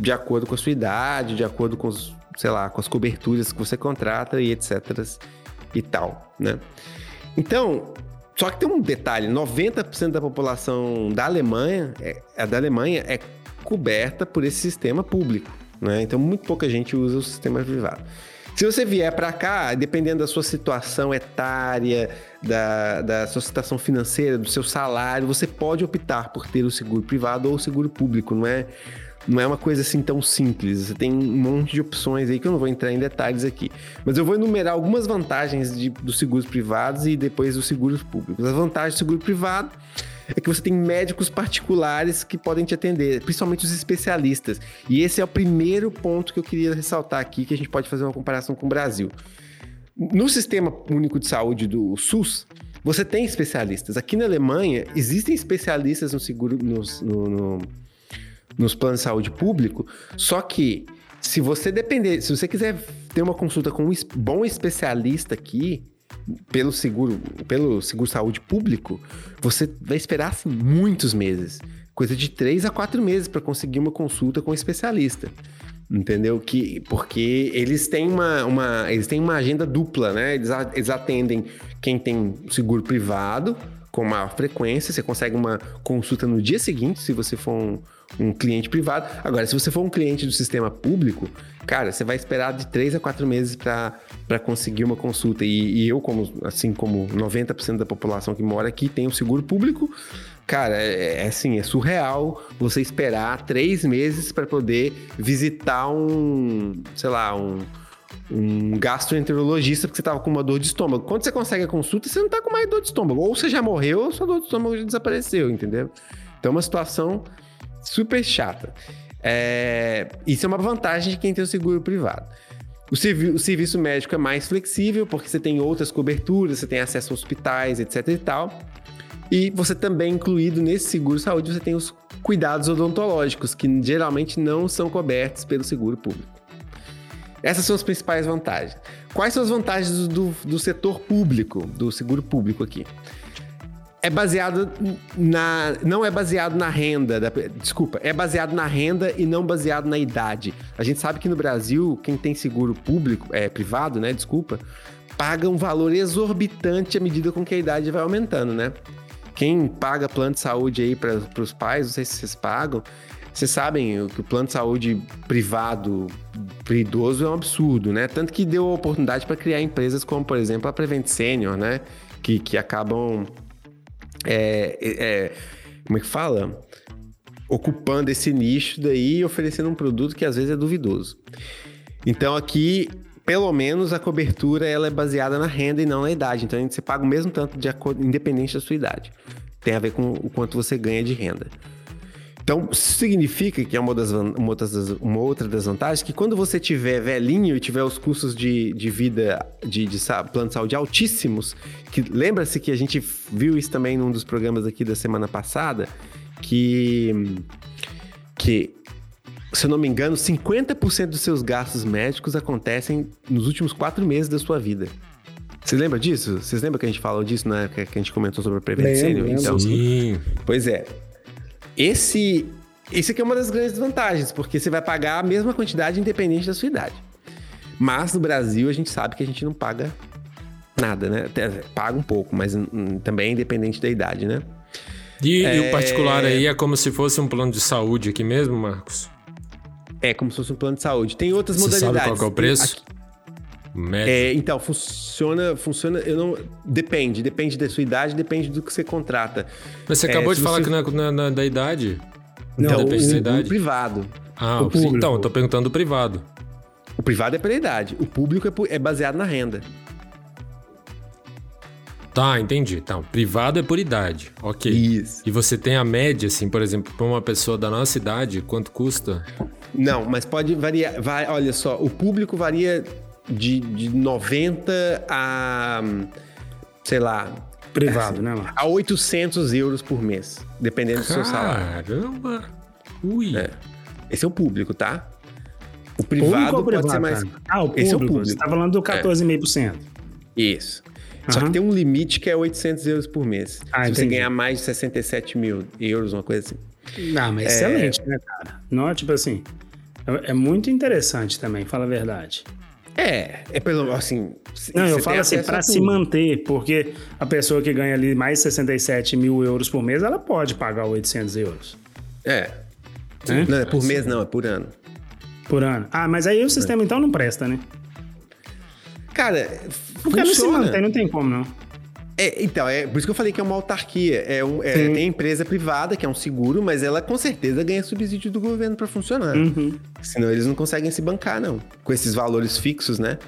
de acordo com a sua idade, de acordo com os, sei lá, com as coberturas que você contrata e etc e tal, né? Então, Só que tem um detalhe: 90% da população da Alemanha, é, a da Alemanha é coberta por esse sistema público. Né? Então, muito pouca gente usa o sistema privado. Se você vier para cá, dependendo da sua situação etária, da, da sua situação financeira, do seu salário, você pode optar por ter o seguro privado ou o seguro público, não é? Não é uma coisa assim tão simples. Você tem um monte de opções aí que eu não vou entrar em detalhes aqui. Mas eu vou enumerar algumas vantagens de, dos seguros privados e depois dos seguros públicos. As vantagens do seguro privado é que você tem médicos particulares que podem te atender, principalmente os especialistas. E esse é o primeiro ponto que eu queria ressaltar aqui, que a gente pode fazer uma comparação com o Brasil. No sistema único de saúde do SUS, você tem especialistas. Aqui na Alemanha, existem especialistas no seguro, no, no, no, nos planos de saúde público, só que se você depender, se você quiser ter uma consulta com um bom especialista aqui, pelo seguro, pelo seguro saúde público, você vai esperar assim, muitos meses, coisa de três a quatro meses para conseguir uma consulta com um especialista. Entendeu? Que, porque eles têm uma, uma, eles têm uma agenda dupla, né? Eles, eles atendem quem tem seguro privado com maior frequência. Você consegue uma consulta no dia seguinte, se você for um, um cliente privado. Agora, se você for um cliente do sistema público, cara, você vai esperar de três a quatro meses para conseguir uma consulta. E, e, eu, como, assim como 90% da população que mora aqui, tem um seguro público. Cara, é, é assim, é surreal você esperar três meses para poder visitar um, sei lá, um, um gastroenterologista porque você tava com uma dor de estômago. Quando você consegue a consulta, você não tá com mais dor de estômago. Ou você já morreu ou sua dor de estômago já desapareceu, entendeu? Então é uma situação super chata. É... Isso é uma vantagem de quem tem o seguro privado. O, servi o serviço médico é mais flexível porque você tem outras coberturas, você tem acesso a hospitais, etc e tal. E você também incluído nesse seguro saúde, você tem os cuidados odontológicos, que geralmente não são cobertos pelo seguro público. Essas são as principais vantagens. Quais são as vantagens do, do setor público, do seguro público aqui? É baseado na. Não é baseado na renda. Da, desculpa, é baseado na renda e não baseado na idade. A gente sabe que no Brasil, quem tem seguro público, é privado, né? Desculpa, paga um valor exorbitante à medida com que a idade vai aumentando, né? Quem paga plano de saúde aí para os pais, não sei se vocês pagam, vocês sabem que o plano de saúde privado para idoso é um absurdo, né? Tanto que deu oportunidade para criar empresas como, por exemplo, a Prevent Senior, né? Que, que acabam. É, é, como é que fala? Ocupando esse nicho daí e oferecendo um produto que às vezes é duvidoso. Então aqui pelo menos a cobertura ela é baseada na renda e não na idade. Então você paga o mesmo tanto de acordo, independente da sua idade. Tem a ver com o quanto você ganha de renda. Então, isso significa que é uma, das, uma, outras, uma outra das vantagens que quando você tiver velhinho e tiver os custos de, de vida de, de plano de saúde altíssimos, que lembra-se que a gente viu isso também num dos programas aqui da semana passada, que, que se eu não me engano, 50% dos seus gastos médicos acontecem nos últimos quatro meses da sua vida. Você lembra disso? Vocês lembram que a gente falou disso na época que a gente comentou sobre a prevenção? Então, Sim. Pois é. Esse, esse aqui é uma das grandes vantagens, porque você vai pagar a mesma quantidade independente da sua idade. Mas no Brasil a gente sabe que a gente não paga nada, né? Até paga um pouco, mas hum, também é independente da idade, né? E, é... e o particular aí é como se fosse um plano de saúde aqui mesmo, Marcos? É como se fosse um plano de saúde. Tem outras Você modalidades. Sabe qual é o preço? É, então, funciona, funciona, eu não, depende, depende da sua idade, depende do que você contrata. Mas você acabou é, de falar você... que não é na, na, da idade? Não, não depende o, da idade. O privado. Ah, o sim, então, eu tô perguntando do privado. O privado é pela idade, o público é, é baseado na renda. Tá, entendi. Então, privado é por idade. Ok. Isso. E você tem a média, assim, por exemplo, para uma pessoa da nossa idade, quanto custa? Não, mas pode variar. Vai, olha só, o público varia de, de 90 a. sei lá. Privado, né, Marcos? A 800 euros por mês, dependendo do seu salário. Caramba! Ui! É. Esse é o público, tá? O privado pode privado, ser mais. Cara? Ah, o público. Esse é o público. Você tá falando do 14,5%. É. Isso. Só que tem um limite que é 800 euros por mês. Ah, Se entendi. você ganhar mais de 67 mil euros, uma coisa assim. Não, mas é... excelente, né, cara? Não, tipo assim, é, é muito interessante também, fala a verdade. É, é pelo assim. Não, eu falo assim, acesso pra a se manter, porque a pessoa que ganha ali mais 67 mil euros por mês, ela pode pagar 800 euros É. Hã? Não, é por mês, não, é por ano. por ano. Ah, mas aí o sistema então não presta, né? Cara, Porque não se funciona. mantém, não tem como não. É, então, é por isso que eu falei que é uma autarquia. É um, é, tem empresa privada, que é um seguro, mas ela com certeza ganha subsídio do governo pra funcionar. Uhum. Senão eles não conseguem se bancar, não. Com esses valores fixos, né?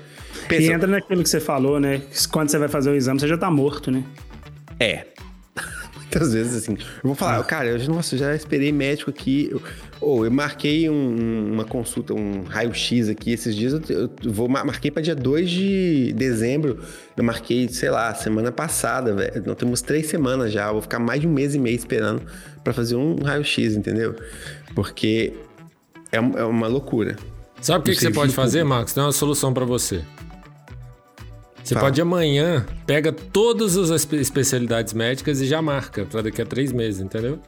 E Pensa, entra naquilo que você falou, né? Quando você vai fazer o exame, você já tá morto, né? É. Muitas vezes, assim. Eu vou falar, cara, eu, nossa, eu já esperei médico aqui. Eu, ou eu marquei um- uma consulta, um raio-x aqui esses dias. Eu, eu vou, mar- marquei para dia 2 de dezembro. Eu marquei, sei lá, semana passada, velho. Nós temos três semanas já. Eu vou ficar mais de um mês e meio esperando para fazer um raio-x, entendeu? Porque é, é uma loucura. Sabe o que, que você pode fazer, público. Marcos? Tem uma solução pra você. Você Fala. pode amanhã, pega todas as espe- especialidades médicas e já marca pra daqui a três meses, entendeu?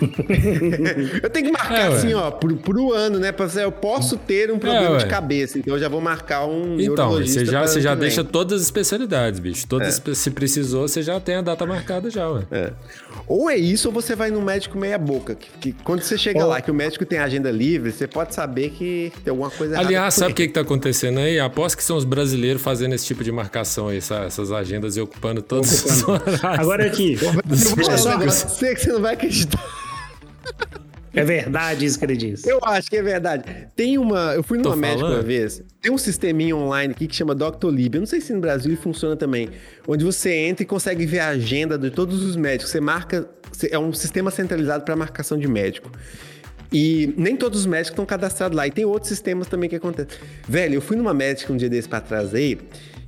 Eu tenho que marcar É, assim, ó, por, por um ano, né? Pra, eu posso ter um problema ué. de cabeça, então eu já vou marcar um Então, você já, você já deixa todas as especialidades, bicho. Todas, Se precisou, você já tem a data marcada já, ué. É. Ou é isso, ou você vai no médico meia boca. Que, que quando você chega Ó. lá, que o médico tem agenda livre, você pode saber que tem alguma coisa errada. Aliás, sabe o que, que tá acontecendo aí? Aposto que são os brasileiros fazendo esse tipo de marcação aí, essa- essas agendas e ocupando todos os horários. Agora aqui, negócio pra você que você não vai acreditar. é verdade isso que ele disse. Eu acho que é verdade. Tem uma. Eu fui numa Tô médica falando. uma vez. Tem um sisteminha online aqui que chama Doctolib. Eu não sei se no Brasil ele funciona também. Onde você entra e consegue ver a agenda de todos os médicos. Você marca. É um sistema centralizado para marcação de médico. E nem todos os médicos estão cadastrados lá. E tem outros sistemas também que acontecem. Velho, eu fui numa médica um dia desse pra trás aí.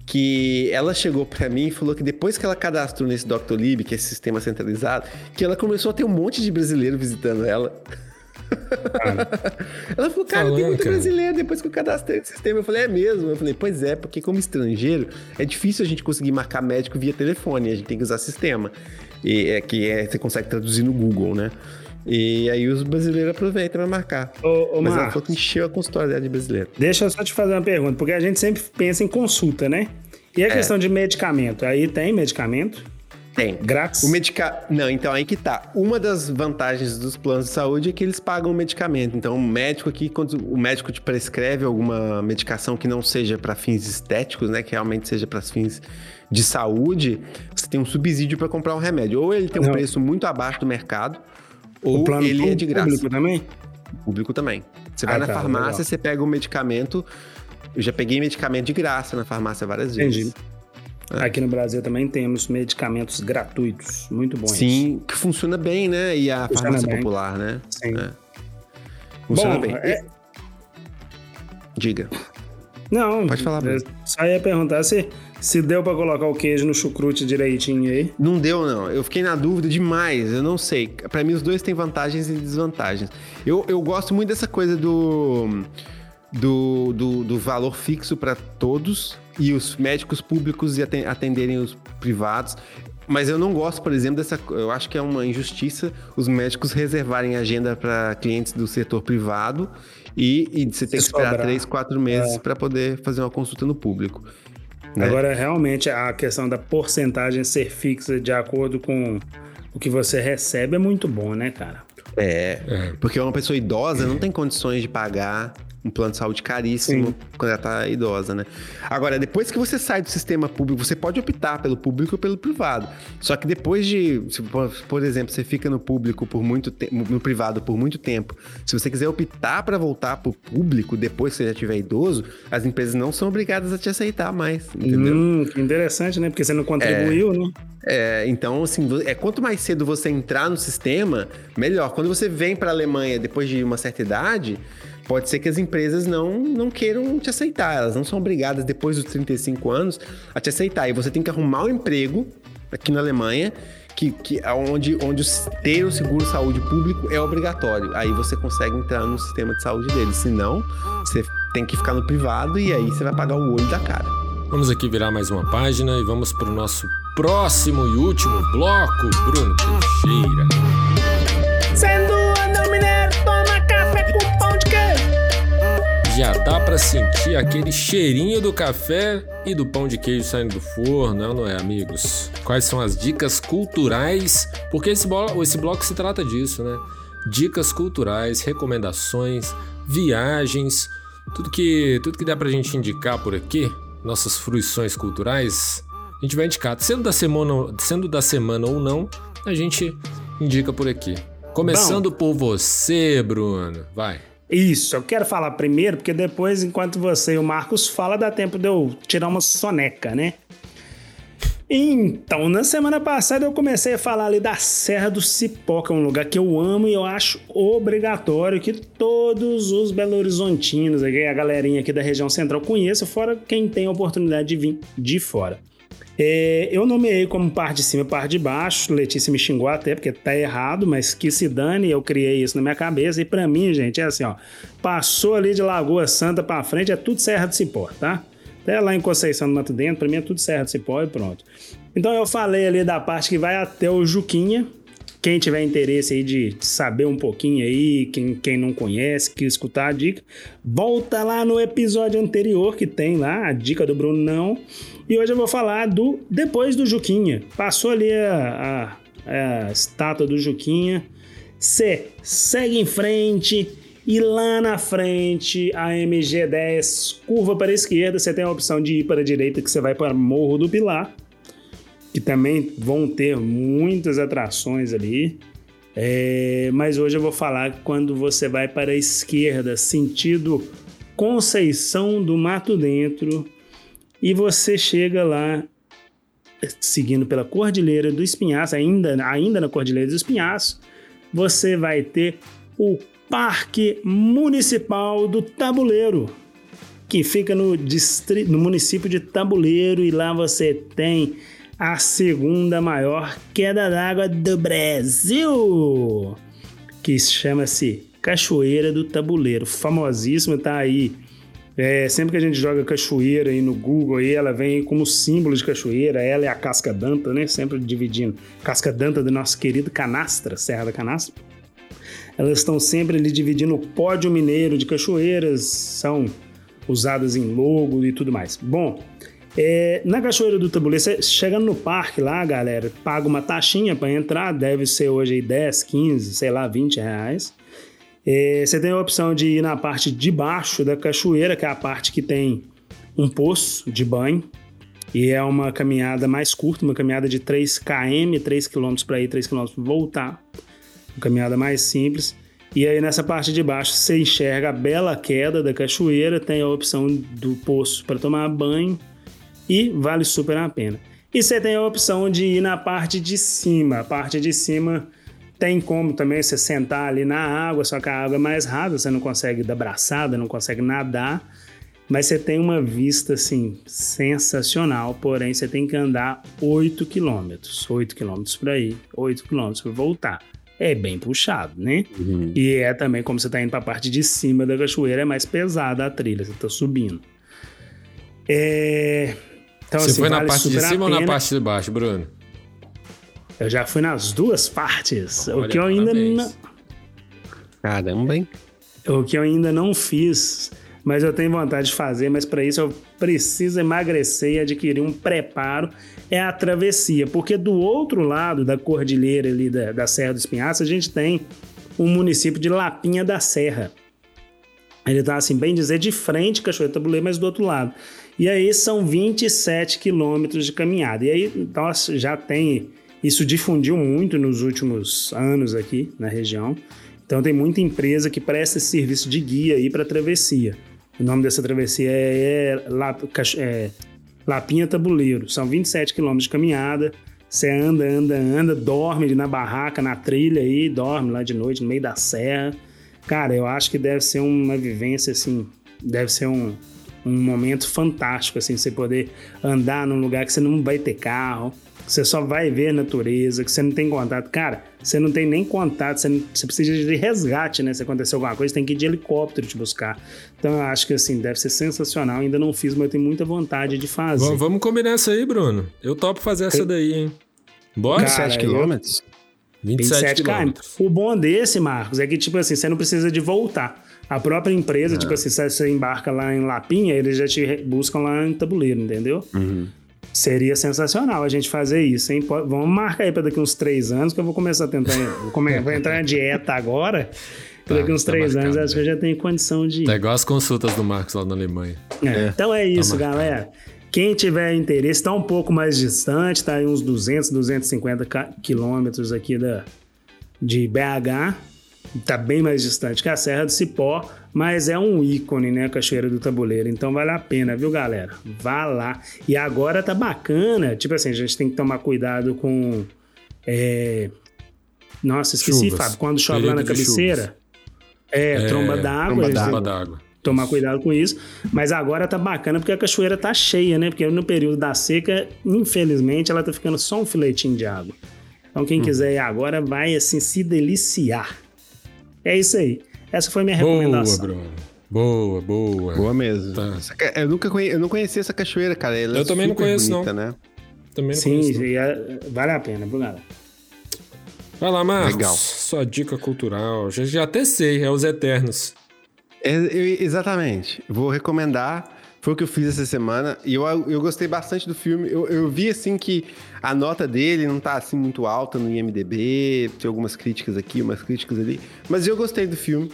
Que ela chegou pra mim e falou que depois que ela cadastrou nesse Doctolib, que é esse sistema centralizado, que ela começou a ter um monte de brasileiro visitando ela. Ela falou, cara, tem Falando, muito cara. brasileiro depois que eu cadastrei esse sistema. Eu falei, é mesmo? Eu falei, pois é, porque como estrangeiro, é difícil a gente conseguir marcar médico via telefone, a gente tem que usar sistema. E é que é, você consegue traduzir no Google, né? E aí os brasileiros aproveitam pra marcar. Ô, ô, Mas ela Marcos. falou que encheu a consultória dela de brasileiro. Deixa eu só te fazer uma pergunta, porque a gente sempre pensa em consulta, né? E É. a questão de medicamento? Aí tem medicamento? Tem. Grátis? O medica... Não, então aí que tá. Uma das vantagens dos planos de saúde é que eles pagam o medicamento. Então, o médico aqui, quando o médico te prescreve alguma medicação que não seja para fins estéticos, né, que realmente seja para fins de saúde, você tem um subsídio para comprar um remédio. Ou ele tem um Não. preço muito abaixo do mercado, ou ele é de graça. público também? Público também. Você Ah, vai na tá, farmácia, legal. você pega o medicamento. Eu já peguei medicamento de graça na farmácia várias Entendi. vezes. Aqui no Brasil também temos medicamentos gratuitos, muito bons. Sim, que funciona bem, né? E a Funciona farmácia bem. popular, né? Sim. É. Funciona Bom, bem. é- Diga. Não, Pode falar, eu Bruno. só ia perguntar se, se deu pra colocar o queijo no chucrute direitinho aí. Não deu, não. Eu fiquei na dúvida demais. Eu não sei. Pra mim, os dois têm vantagens e desvantagens. Eu, eu gosto muito dessa coisa do, do, do, do valor fixo pra todos e os médicos públicos aten- atenderem os privados. Mas eu não gosto, por exemplo, dessa. Eu acho que é uma injustiça os médicos reservarem agenda para clientes do setor privado e, e você tem que esperar sobrar. três, quatro meses pra poder fazer uma consulta no público. né? Agora, realmente, a questão da porcentagem ser fixa de acordo com o que você recebe é muito bom, né, cara? É, porque uma pessoa idosa não tem condições de pagar um plano de saúde caríssimo Sim. quando ela tá idosa, né? Agora, depois que você sai do sistema público, você pode optar pelo público ou pelo privado. Só que depois de, se, por, exemplo, você fica no público por muito tempo, no privado por muito tempo, se você quiser optar para voltar pro público depois que você já tiver idoso, as empresas não são obrigadas a te aceitar mais, entendeu? Hum, que interessante, né? Porque você não contribuiu, né? É, então, assim, é, quanto mais cedo você entrar no sistema, melhor. Quando você vem para a Alemanha depois de uma certa idade, pode ser que as empresas não, não queiram te aceitar. Elas não são obrigadas, depois dos 35 anos, a te aceitar. E você tem que arrumar um emprego aqui na Alemanha, que, que, onde, onde ter o seguro saúde público é obrigatório. Aí você consegue entrar no sistema de saúde deles. Senão, você tem que ficar no privado e aí você vai pagar o olho da cara. Vamos aqui virar mais uma página e vamos para o nosso próximo e último bloco, Bruno Teixeira. Dia dá pra sentir aquele cheirinho do café e do pão de queijo saindo do forno, não, não é, amigos? Quais são as dicas culturais? Porque esse, blo esse bloco se trata disso, né? Dicas culturais, recomendações, viagens, tudo que, tudo que dá pra gente indicar por aqui, nossas fruições culturais, a gente vai indicar. Sendo da semana, sendo da semana ou não, a gente indica por aqui. Começando Bom, por você, Bruno. Vai. Isso, eu quero falar primeiro, porque depois, enquanto você e o Marcos falam, dá tempo de eu tirar uma soneca, né? Então, na semana passada eu comecei a falar ali da Serra do Cipó, que é um lugar que eu amo e eu acho obrigatório que todos os Belo Horizontinos, a galerinha aqui da região central conheçam, fora quem tem a oportunidade de vir de fora. É, eu nomeei como parte de cima e parte de baixo. Letícia me xingou até porque tá errado, mas que se dane, eu criei isso na minha cabeça. E para mim, gente, é assim, ó. Passou ali de Lagoa Santa para frente, é tudo Serra do Cipó, tá? Até lá em Conceição do Mato Dentro, pra mim é tudo Serra do Cipó e pronto. Então eu falei ali da parte que vai até o Juquinha. Quem tiver interesse aí de saber um pouquinho aí, quem, quem não conhece, que escutar a dica, volta lá no episódio anterior que tem lá, a dica do Bruno não. E hoje eu vou falar do depois do Juquinha. Passou ali a, a, a estátua do Juquinha. Você segue em frente e lá na frente a MG10 curva para a esquerda. Você tem a opção de ir para a direita que você vai para Morro do Pilar que também vão ter muitas atrações ali. É, mas hoje eu vou falar quando você vai para a esquerda, sentido Conceição do Mato Dentro, e você chega lá seguindo pela Cordilheira do Espinhaço, ainda, ainda na Cordilheira do Espinhaço, você vai ter o Parque Municipal do Tabuleiro, que fica no, distrito, no município de Tabuleiro, e lá você tem a segunda maior queda d'água do Brasil, que chama-se Cachoeira do Tabuleiro, famosíssima, tá aí. É, sempre que a gente joga cachoeira aí no Google, aí ela vem como símbolo de cachoeira, ela é a casca danta, né? Sempre dividindo. Casca danta do nosso querido Canastra, Serra da Canastra. Elas estão sempre ali dividindo o pódio mineiro de cachoeiras, são usadas em logo e tudo mais. Bom, é, na Cachoeira do Tabuleiro, você chegando no parque lá, galera, paga uma taxinha para entrar, deve ser hoje aí 10, 15, sei lá, 20 reais. É, você tem a opção de ir na parte de baixo da cachoeira, que é a parte que tem um poço de banho. E é uma caminhada mais curta, uma caminhada de 3 km, 3 km para ir, 3 km voltar. Uma caminhada mais simples. E aí nessa parte de baixo você enxerga a bela queda da cachoeira, tem a opção do poço para tomar banho e vale super a pena. E você tem a opção de ir na parte de cima. A parte de cima tem como também você sentar ali na água, só que a água é mais rasa, você não consegue dar braçada, não consegue nadar, mas você tem uma vista assim sensacional, porém você tem que andar 8 quilômetros, 8 quilômetros para ir, 8 quilômetros para voltar. É bem puxado, né? Uhum. E é também como você está indo para a parte de cima da cachoeira, é mais pesada a trilha, você está subindo. É... Então, Você assim, foi vale na parte de cima ou na parte de baixo, Bruno? Eu já fui nas duas partes. Olha, o que eu ainda não. Caramba, hein? O que eu ainda não fiz, mas eu tenho vontade de fazer, mas para isso eu preciso emagrecer e adquirir um preparo, é a travessia. Porque do outro lado da cordilheira ali da, da Serra do Espinhaço, a gente tem o município de Lapinha da Serra. Ele tá assim, bem dizer, de frente Cachoeira Tabuleiro, mas do outro lado. E aí são 27 quilômetros de caminhada. E aí nós já tem. Isso difundiu muito nos últimos anos aqui na região. Então tem muita empresa que presta esse serviço de guia aí para travessia. O nome dessa travessia é, é, é Lapinha Tabuleiro. São 27 quilômetros de caminhada. Você anda, anda, anda, dorme na barraca, na trilha aí, dorme lá de noite no meio da serra. Cara, eu acho que deve ser uma vivência assim, deve ser um, um momento fantástico, assim, você poder andar num lugar que você não vai ter carro, que você só vai ver a natureza, que você não tem contato. Cara, você não tem nem contato, você, não, você precisa de resgate, né? Se acontecer alguma coisa, tem que ir de helicóptero te buscar. Então eu acho que assim, deve ser sensacional. Ainda não fiz, mas eu tenho muita vontade de fazer. Vamos combinar essa aí, Bruno. Eu topo fazer essa daí, hein? Bora? Cara, 7 quilômetros? 27 km. quilômetros. O bom desse, Marcos, é que, tipo assim, você não precisa de voltar. A própria empresa, tipo assim, se você embarca lá em Lapinha, eles já te buscam lá em tabuleiro, entendeu? Seria sensacional a gente fazer isso, hein? Pode- Vamos marcar aí para daqui uns três anos, que eu vou começar a tentar. Vou, entrar na dieta agora. Tá, daqui uns tá três marcado, anos, acho que eu já tenho condição de ir. Tá igual as consultas do Marcos lá na Alemanha. É, Então é isso, Tá galera. Quem tiver interesse, está um pouco mais distante, tá aí uns 200, 250 ca- quilômetros aqui da, de BH. Tá bem mais distante que a Serra do Cipó, mas é um ícone, né, a Cachoeira do Tabuleiro. Então vale a pena, viu, galera? Vá lá. E agora tá bacana, tipo assim, a gente tem que tomar cuidado com... é, Nossa, esqueci, Chuvas. Fábio. Quando chove lá Período na de cabeceira... É, tromba d'água. tromba d'água. tomar cuidado com isso. Mas agora tá bacana porque a cachoeira tá cheia, né? Porque no período da seca, infelizmente, ela tá ficando só um filetinho de água. Então quem quiser ir agora vai assim se deliciar. É isso aí. Essa foi minha Boa, recomendação. Bruno. Boa, boa. Boa mesmo. Tá. Eu nunca conhe... eu não conhecia essa cachoeira, cara. Ela é Eu também não conheço, bonita, né? Também não Sim, conheço, não. e é- vale a pena, galera? Vai lá, Marcos. Legal. Sua dica cultural. Já, já até sei, é os Eternos. É, eu- exatamente. Vou recomendar. Foi o que eu fiz essa semana. E eu, eu gostei bastante do filme. Eu, eu vi, assim, que a nota dele não tá, assim, muito alta no IMDB. Tem algumas críticas aqui, umas críticas ali. Mas eu gostei do filme.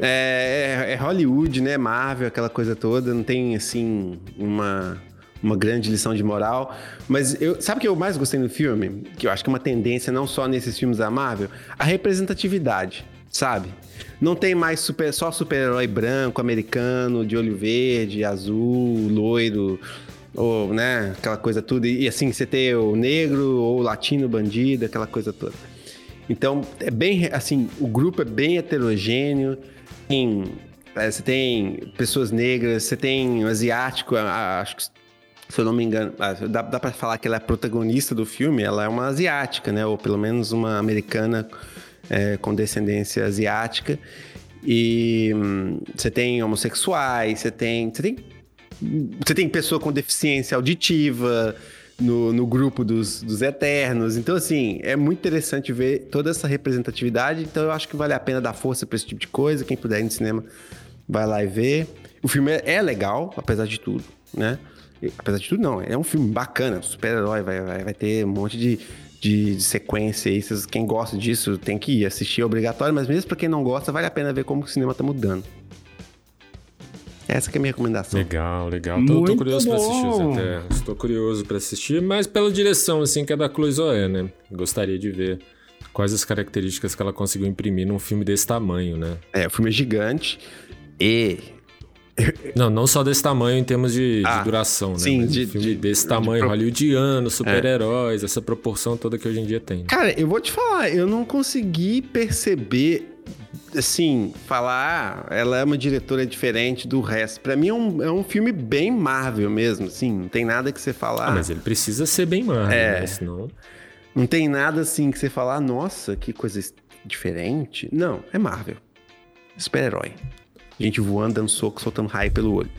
É, é- é Hollywood, né? Marvel, aquela coisa toda. Não tem, assim, uma, uma grande lição de moral. Mas eu, sabe o que eu mais gostei no filme? Que eu acho que é uma tendência não só nesses filmes da Marvel. A representatividade, sabe? Não tem mais super, só super-herói branco, americano, de olho verde, azul, loiro, ou, né, aquela coisa tudo. E, assim, você ter o negro ou o latino bandido, aquela coisa toda. Então, é bem, assim, o grupo é bem heterogêneo. Tem, é, você tem pessoas negras, você tem um asiático, acho que, se eu não me engano, dá, dá pra falar que ela é protagonista do filme, ela é uma asiática, né? Ou pelo menos uma americana é, com descendência asiática. E hum, você tem homossexuais, você tem, você tem você tem pessoa com deficiência auditiva no, no grupo dos, dos Eternos. Então, assim, é muito interessante ver toda essa representatividade. Então, eu acho que vale a pena dar força pra esse tipo de coisa. Quem puder ir no cinema, vai lá e ver. O filme é, é legal, apesar de tudo, né? Apesar de tudo, não. É um filme bacana, super-herói. Vai, vai, vai ter um monte de, de, de sequência aí. Vocês- Quem gosta disso tem que ir assistir, é obrigatório. Mas mesmo pra quem não gosta, vale a pena ver como o cinema tá mudando. Essa que é a minha recomendação. Legal, legal. Tô, tô Muito curioso pra assistir os bom. Eternos. Tô curioso pra assistir, mas pela direção, assim, que é da Chloe Zoé, né? Gostaria de ver quais as características que ela conseguiu imprimir num filme desse tamanho, né? É, o filme é gigante e Não, não só desse tamanho em termos de, de Ah, duração, né? sim, de- um filme de- desse de tamanho, pro- hollywoodiano, super-heróis, essa proporção toda que hoje em dia tem. né? Cara, eu vou te falar, eu não consegui perceber, assim, falar, ah, ela é uma diretora diferente do resto. Pra mim é um, é um filme bem Marvel mesmo, assim, não tem nada que você falar. Ah, mas ele precisa ser bem Marvel, É. né? Senão... Não tem nada assim que você falar, nossa, que coisa diferente. Não, é Marvel. Super-herói. Gente voando, dando soco, soltando raio pelo olho.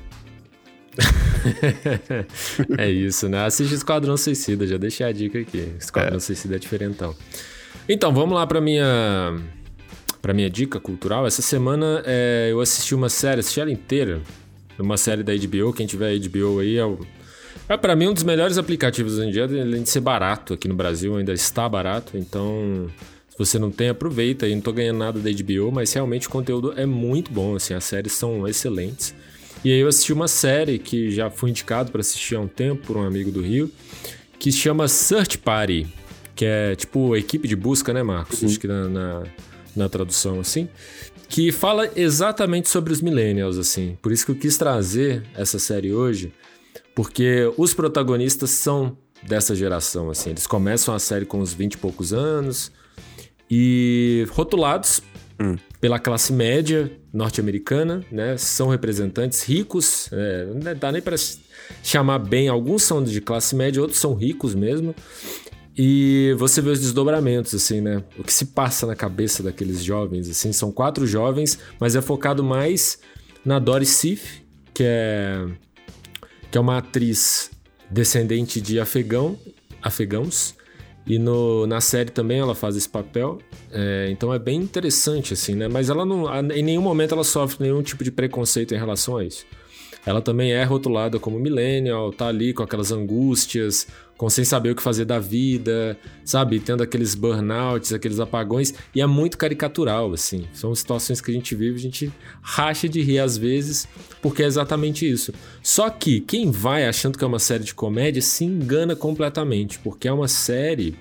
é isso, né? Assiste Esquadrão Suicida, já deixei a dica aqui. Esquadrão Suicida é diferentão. Então, vamos lá pra minha para minha dica cultural. Essa semana é, eu assisti uma série, assisti ela inteira, uma série da HBO. Quem tiver HBO aí é o é para mim um dos melhores aplicativos hoje em dia, além de ser barato aqui no Brasil, ainda está barato. Então, você não tem, aproveita. aí. não tô ganhando nada da HBO, mas realmente o conteúdo é muito bom, assim, as séries são excelentes. E aí eu assisti uma série que já fui indicado para assistir há um tempo por um amigo do Rio, que se chama Search Party, que é tipo equipe de busca, né, Marcos? Acho que na, na, na tradução assim. Que fala exatamente sobre os millennials, assim. Por isso que eu quis trazer essa série hoje, porque os protagonistas são dessa geração, assim. Eles começam a série com uns 20 e poucos anos e rotulados pela classe média norte-americana, né? São representantes ricos, é, não dá nem para chamar bem. Alguns são de classe média, outros são ricos mesmo. E você vê os desdobramentos, assim, né? O que se passa na cabeça daqueles jovens, assim. São quatro jovens, mas é focado mais na Doris Sif, que é, que é uma atriz descendente de afegão, afegãos. E no, na série também ela faz esse papel. É, então é bem interessante, assim, né? Mas ela não. Em nenhum momento ela sofre nenhum tipo de preconceito em relação a isso. Ela também é rotulada como millennial, tá ali com aquelas angústias, com sem saber o que fazer da vida, sabe? Tendo aqueles burnouts, aqueles apagões, e é muito caricatural, assim. São situações que a gente vive, a gente racha de rir às vezes, porque é exatamente isso. Só que quem vai achando que é uma série de comédia se engana completamente, porque é uma série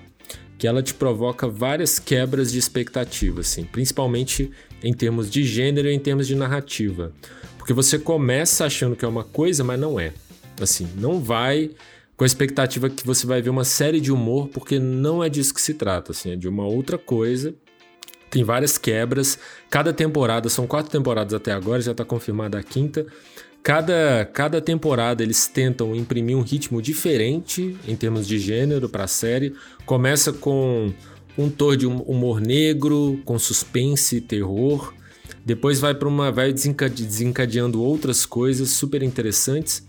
que ela te provoca várias quebras de expectativa, assim, principalmente em termos de gênero e em termos de narrativa. Porque você começa achando que é uma coisa, mas não é. Assim, não vai com a expectativa que você vai ver uma série de humor, porque não é disso que se trata, assim, é de uma outra coisa. Tem várias quebras. Cada temporada, são quatro temporadas até agora, já está confirmada a quinta. Cada, cada temporada eles tentam imprimir um ritmo diferente em termos de gênero para a série. Começa com um tom de humor negro, com suspense e terror. Depois vai para uma vai desencadeando outras coisas super interessantes.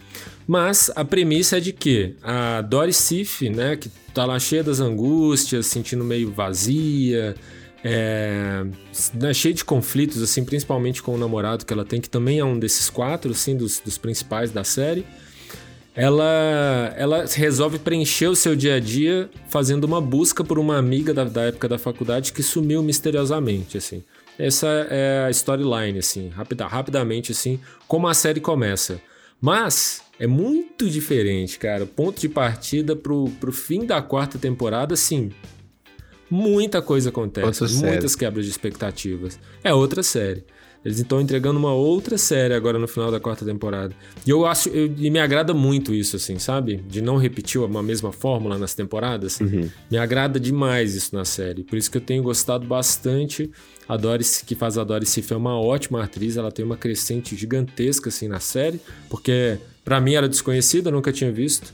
Mas a premissa é de que a Dory Sif, né, que tá lá cheia das angústias, sentindo meio vazia, é, né, cheia de conflitos, assim, principalmente com o namorado que ela tem, que também é um desses quatro, assim, dos, dos principais da série. Ela, ela resolve preencher o seu dia a dia fazendo uma busca por uma amiga da, da época da faculdade que sumiu misteriosamente, assim. Essa é a storyline, assim, rapida, rapidamente, assim, como a série começa. Mas é muito diferente, cara. Ponto de partida pro, pro fim da quarta temporada, assim. Muita coisa acontece, Outra muitas série. quebras de expectativas. É outra série. Eles estão entregando uma outra série agora no final da quarta temporada. E eu acho, eu- e me agrada muito isso, assim, sabe? De não repetir uma mesma fórmula nas temporadas. Me agrada demais isso na série. Por isso que eu tenho gostado bastante. A Doris, que faz a Doris Sif, é uma ótima atriz. Ela tem uma crescente gigantesca, assim, na série. Porque, pra mim, era desconhecida, nunca tinha visto.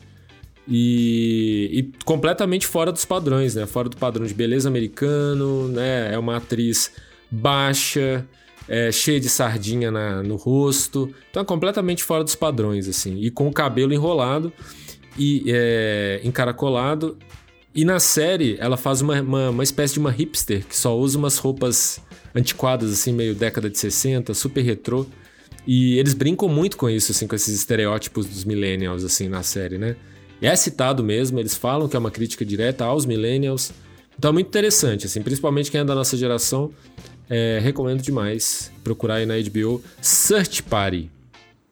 E, e completamente fora dos padrões, né? Fora do padrão de beleza americano, né? É uma atriz baixa, é, cheia de sardinha na- no rosto. Então é completamente fora dos padrões, assim. E com o cabelo enrolado e é, encaracolado. E na série, ela faz uma, uma, uma espécie de uma hipster que só usa umas roupas antiquadas, assim, meio década de 60, super retrô. E eles brincam muito com isso, assim, com esses estereótipos dos millennials, assim, na série, né? E é citado mesmo, eles falam que é uma crítica direta aos millennials. Então é muito interessante, assim, principalmente quem é da nossa geração. é, recomendo demais procurar aí na HBO Search Party.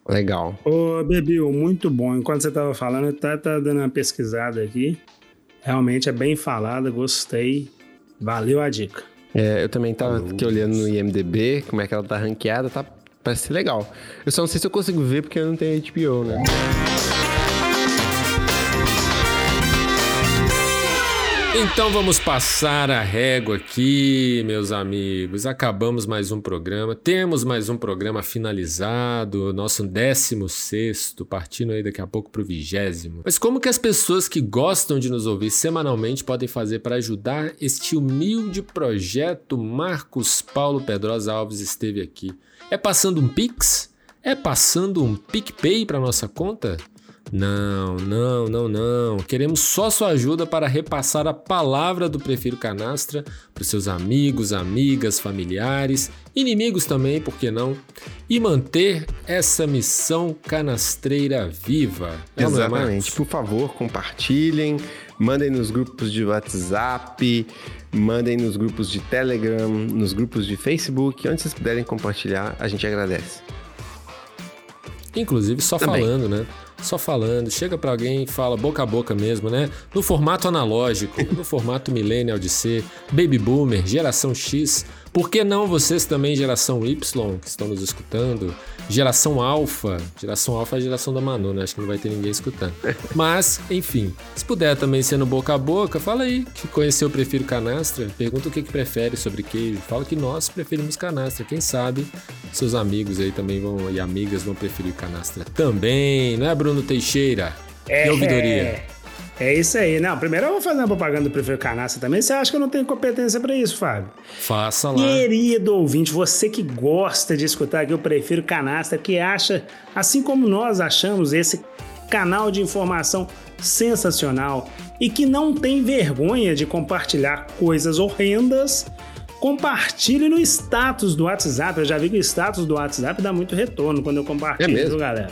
Legal. Ô, Bebil, muito bom. Enquanto você tava falando, eu tá, tá dando uma pesquisada aqui. Realmente é bem falada, gostei. Valeu a dica. É, eu também tava aqui olhando no IMDB, como é que ela tá ranqueada, tá, parece ser legal. Eu só não sei se eu consigo ver porque eu não tenho HBO, né? Então vamos passar a régua aqui, meus amigos. Acabamos mais um programa. Temos mais um programa finalizado, nosso 16, partindo aí daqui a pouco pro vigésimo. Mas como que as pessoas que gostam de nos ouvir semanalmente podem fazer para ajudar este humilde projeto? Marcos Paulo Pedrosa Alves esteve aqui. É passando um Pix? É passando um PicPay para nossa conta? Não, não, não, não. Queremos só sua ajuda para repassar a palavra do Prefiro Canastra para os seus amigos, amigas, familiares, inimigos também, por que não? E manter essa missão canastreira viva. É não é? Exatamente. Por favor, compartilhem, mandem nos grupos de WhatsApp, mandem nos grupos de Telegram, nos grupos de Facebook, onde vocês puderem compartilhar, a gente agradece. Inclusive só Também. falando, né? Só falando, chega pra alguém e fala boca a boca mesmo, né? No formato analógico, no formato millennial de ser, baby boomer, geração X. Por que não vocês também, geração Y, que estão nos escutando? Geração Alpha. Geração Alpha é a geração da Manu, né? Acho que não vai ter ninguém escutando. Mas, enfim, se puder também ser no boca a boca, fala aí que conheceu Prefiro Canastra. Pergunta o que, que prefere sobre queijo. Fala que nós preferimos canastra. Quem sabe seus amigos aí também vão e amigas vão preferir canastra também, não é, Bruno Teixeira? A ouvidoria? É isso aí. Não, primeiro eu vou fazer uma propaganda do Prefeito Canastra também. Você acha que eu não tenho competência pra isso, Fábio? Faça lá. Querido ouvinte, você que gosta de escutar aqui, eu prefiro Canastra, que acha, assim como nós achamos esse canal de informação sensacional e que não tem vergonha de compartilhar coisas horrendas, compartilhe no status do WhatsApp. Eu já vi que o status do WhatsApp dá muito retorno quando eu compartilho, É mesmo? viu, galera?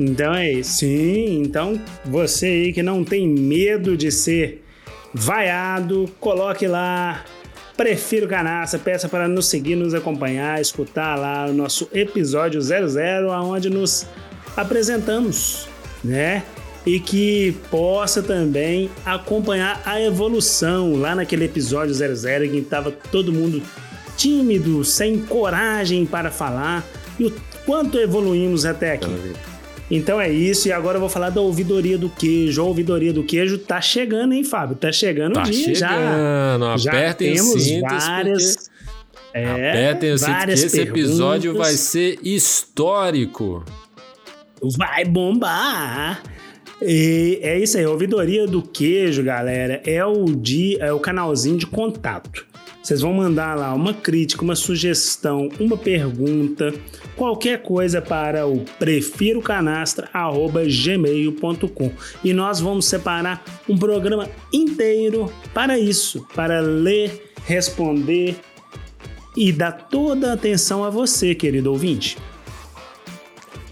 Então é isso. Sim, então você aí que não tem medo de ser vaiado, coloque lá. Prefiro Canastra, peça para nos seguir, nos acompanhar, escutar lá o nosso episódio 00, onde nos apresentamos, né? E que possa também acompanhar a evolução lá naquele episódio 00 em que estava todo mundo tímido, sem coragem para falar e o quanto evoluímos até aqui. Então é isso, e agora eu vou falar da ouvidoria do queijo. A ouvidoria do queijo tá chegando, hein, Fábio? Tá chegando Tá o dia já. chegando, Já apertem os temos várias. É, Apertem o cinto que esse episódio vai ser histórico. Vai bombar! E é isso aí, ouvidoria do queijo, galera, é o dia, é o canalzinho de contato. Vocês vão mandar lá uma crítica, uma sugestão, uma pergunta, qualquer coisa para o prefirocanastra@gmail.com e nós vamos separar um programa inteiro para isso, para ler, responder e dar toda a atenção a você, querido ouvinte.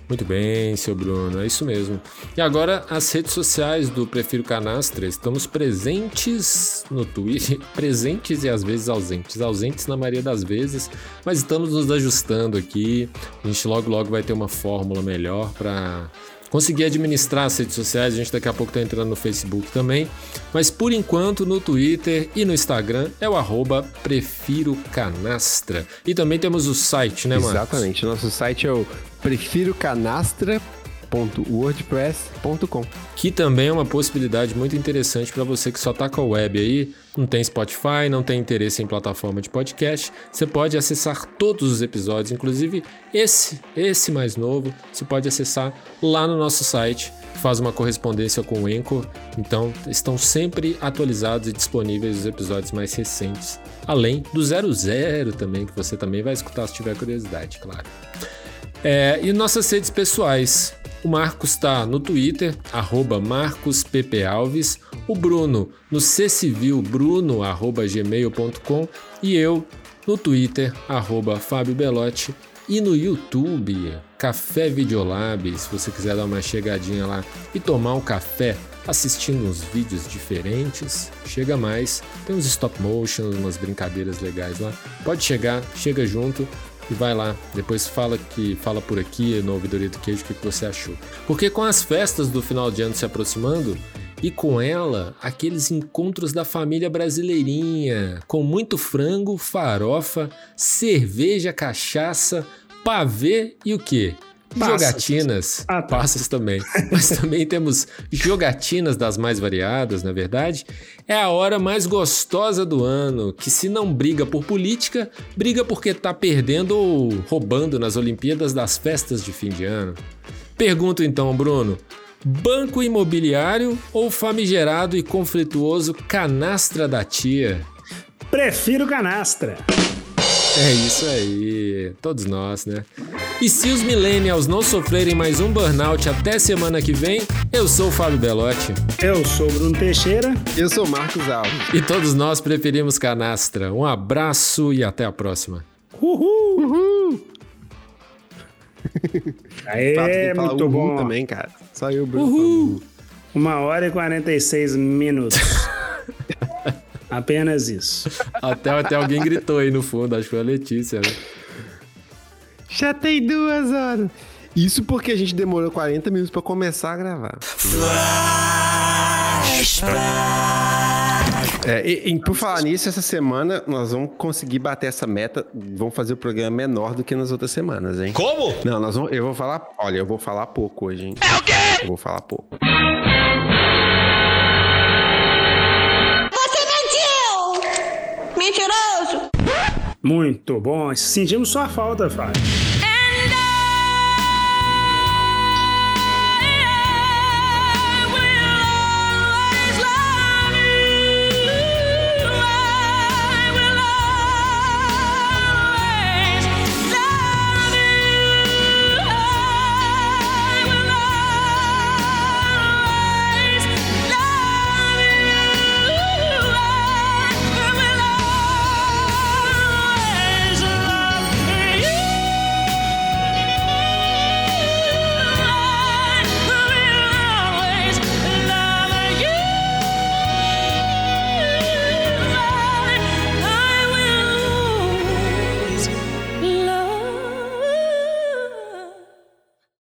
Muito bem, seu Bruno, é isso mesmo. E agora as redes sociais do Prefiro Canastra. Estamos presentes no Twitter, presentes e às vezes ausentes. Ausentes na maioria das vezes, mas estamos nos ajustando aqui. A gente logo logo vai ter uma fórmula melhor para conseguir administrar as redes sociais. A gente daqui a pouco está entrando no Facebook também. Mas por enquanto no Twitter e no Instagram é o arroba Prefiro Canastra. E também temos o site, né, Marcos? Exatamente. Nosso site é o prefirocanastra.wordpress.com. que também é uma possibilidade muito interessante para você que só tá com a web aí, não tem Spotify, não tem interesse em plataforma de podcast, você pode acessar todos os episódios, inclusive esse, esse mais novo, você pode acessar lá no nosso site, faz uma correspondência com o Anchor, então estão sempre atualizados e disponíveis os episódios mais recentes, além do 00 também, que você também vai escutar se tiver curiosidade, claro. É, e nossas redes pessoais. O Marcos está no Twitter, arroba marcosppalves. O Bruno no ccivil, bruno, arroba gmail.com. E eu no Twitter, arroba Fábio Belotti. E no YouTube, Café Videolab, se você quiser dar uma chegadinha lá e tomar um café assistindo uns vídeos diferentes, chega mais. Tem uns stop motion, umas brincadeiras legais lá. Pode chegar, chega junto e vai lá. Depois fala que fala por aqui no Ouvidoria do Queijo o que que você achou. Porque com as festas do final de ano se aproximando e com ela aqueles encontros da família brasileirinha, com muito frango, farofa, cerveja, cachaça, pavê e o quê? Passas. Jogatinas, Ah, tá. passas também. Mas também temos jogatinas das mais variadas, na verdade. É a hora mais gostosa do ano, que se não briga por política, briga porque tá perdendo ou roubando nas Olimpíadas das festas de fim de ano. Pergunto então, Bruno, banco imobiliário ou famigerado e conflituoso canastra da tia? Prefiro canastra. É isso aí, todos nós, né? E se os millennials não sofrerem mais um burnout até semana que vem, eu sou o Fábio Belotti. Eu sou o Bruno Teixeira. Eu sou Marcos Alves. E todos nós preferimos canastra. Um abraço e até a próxima. Uhul! Uhul! Aê, muito bom. também, cara. Só eu, Bruno. uhul. Uma hora e 46 minutos. Apenas isso. Até, até alguém gritou aí no fundo, acho que foi a Letícia, né? Já tem duas horas. Isso porque a gente demorou 40 minutos pra começar a gravar. É, e, e por falar nisso, essa semana nós vamos conseguir bater essa meta. Vamos fazer o programa menor do que nas outras semanas, hein? Como? Não, nós vamos, eu vou falar. Olha, eu vou falar pouco hoje, hein? É o quê? Eu vou falar pouco. Muito bom. Sentimos sua falta, Fábio.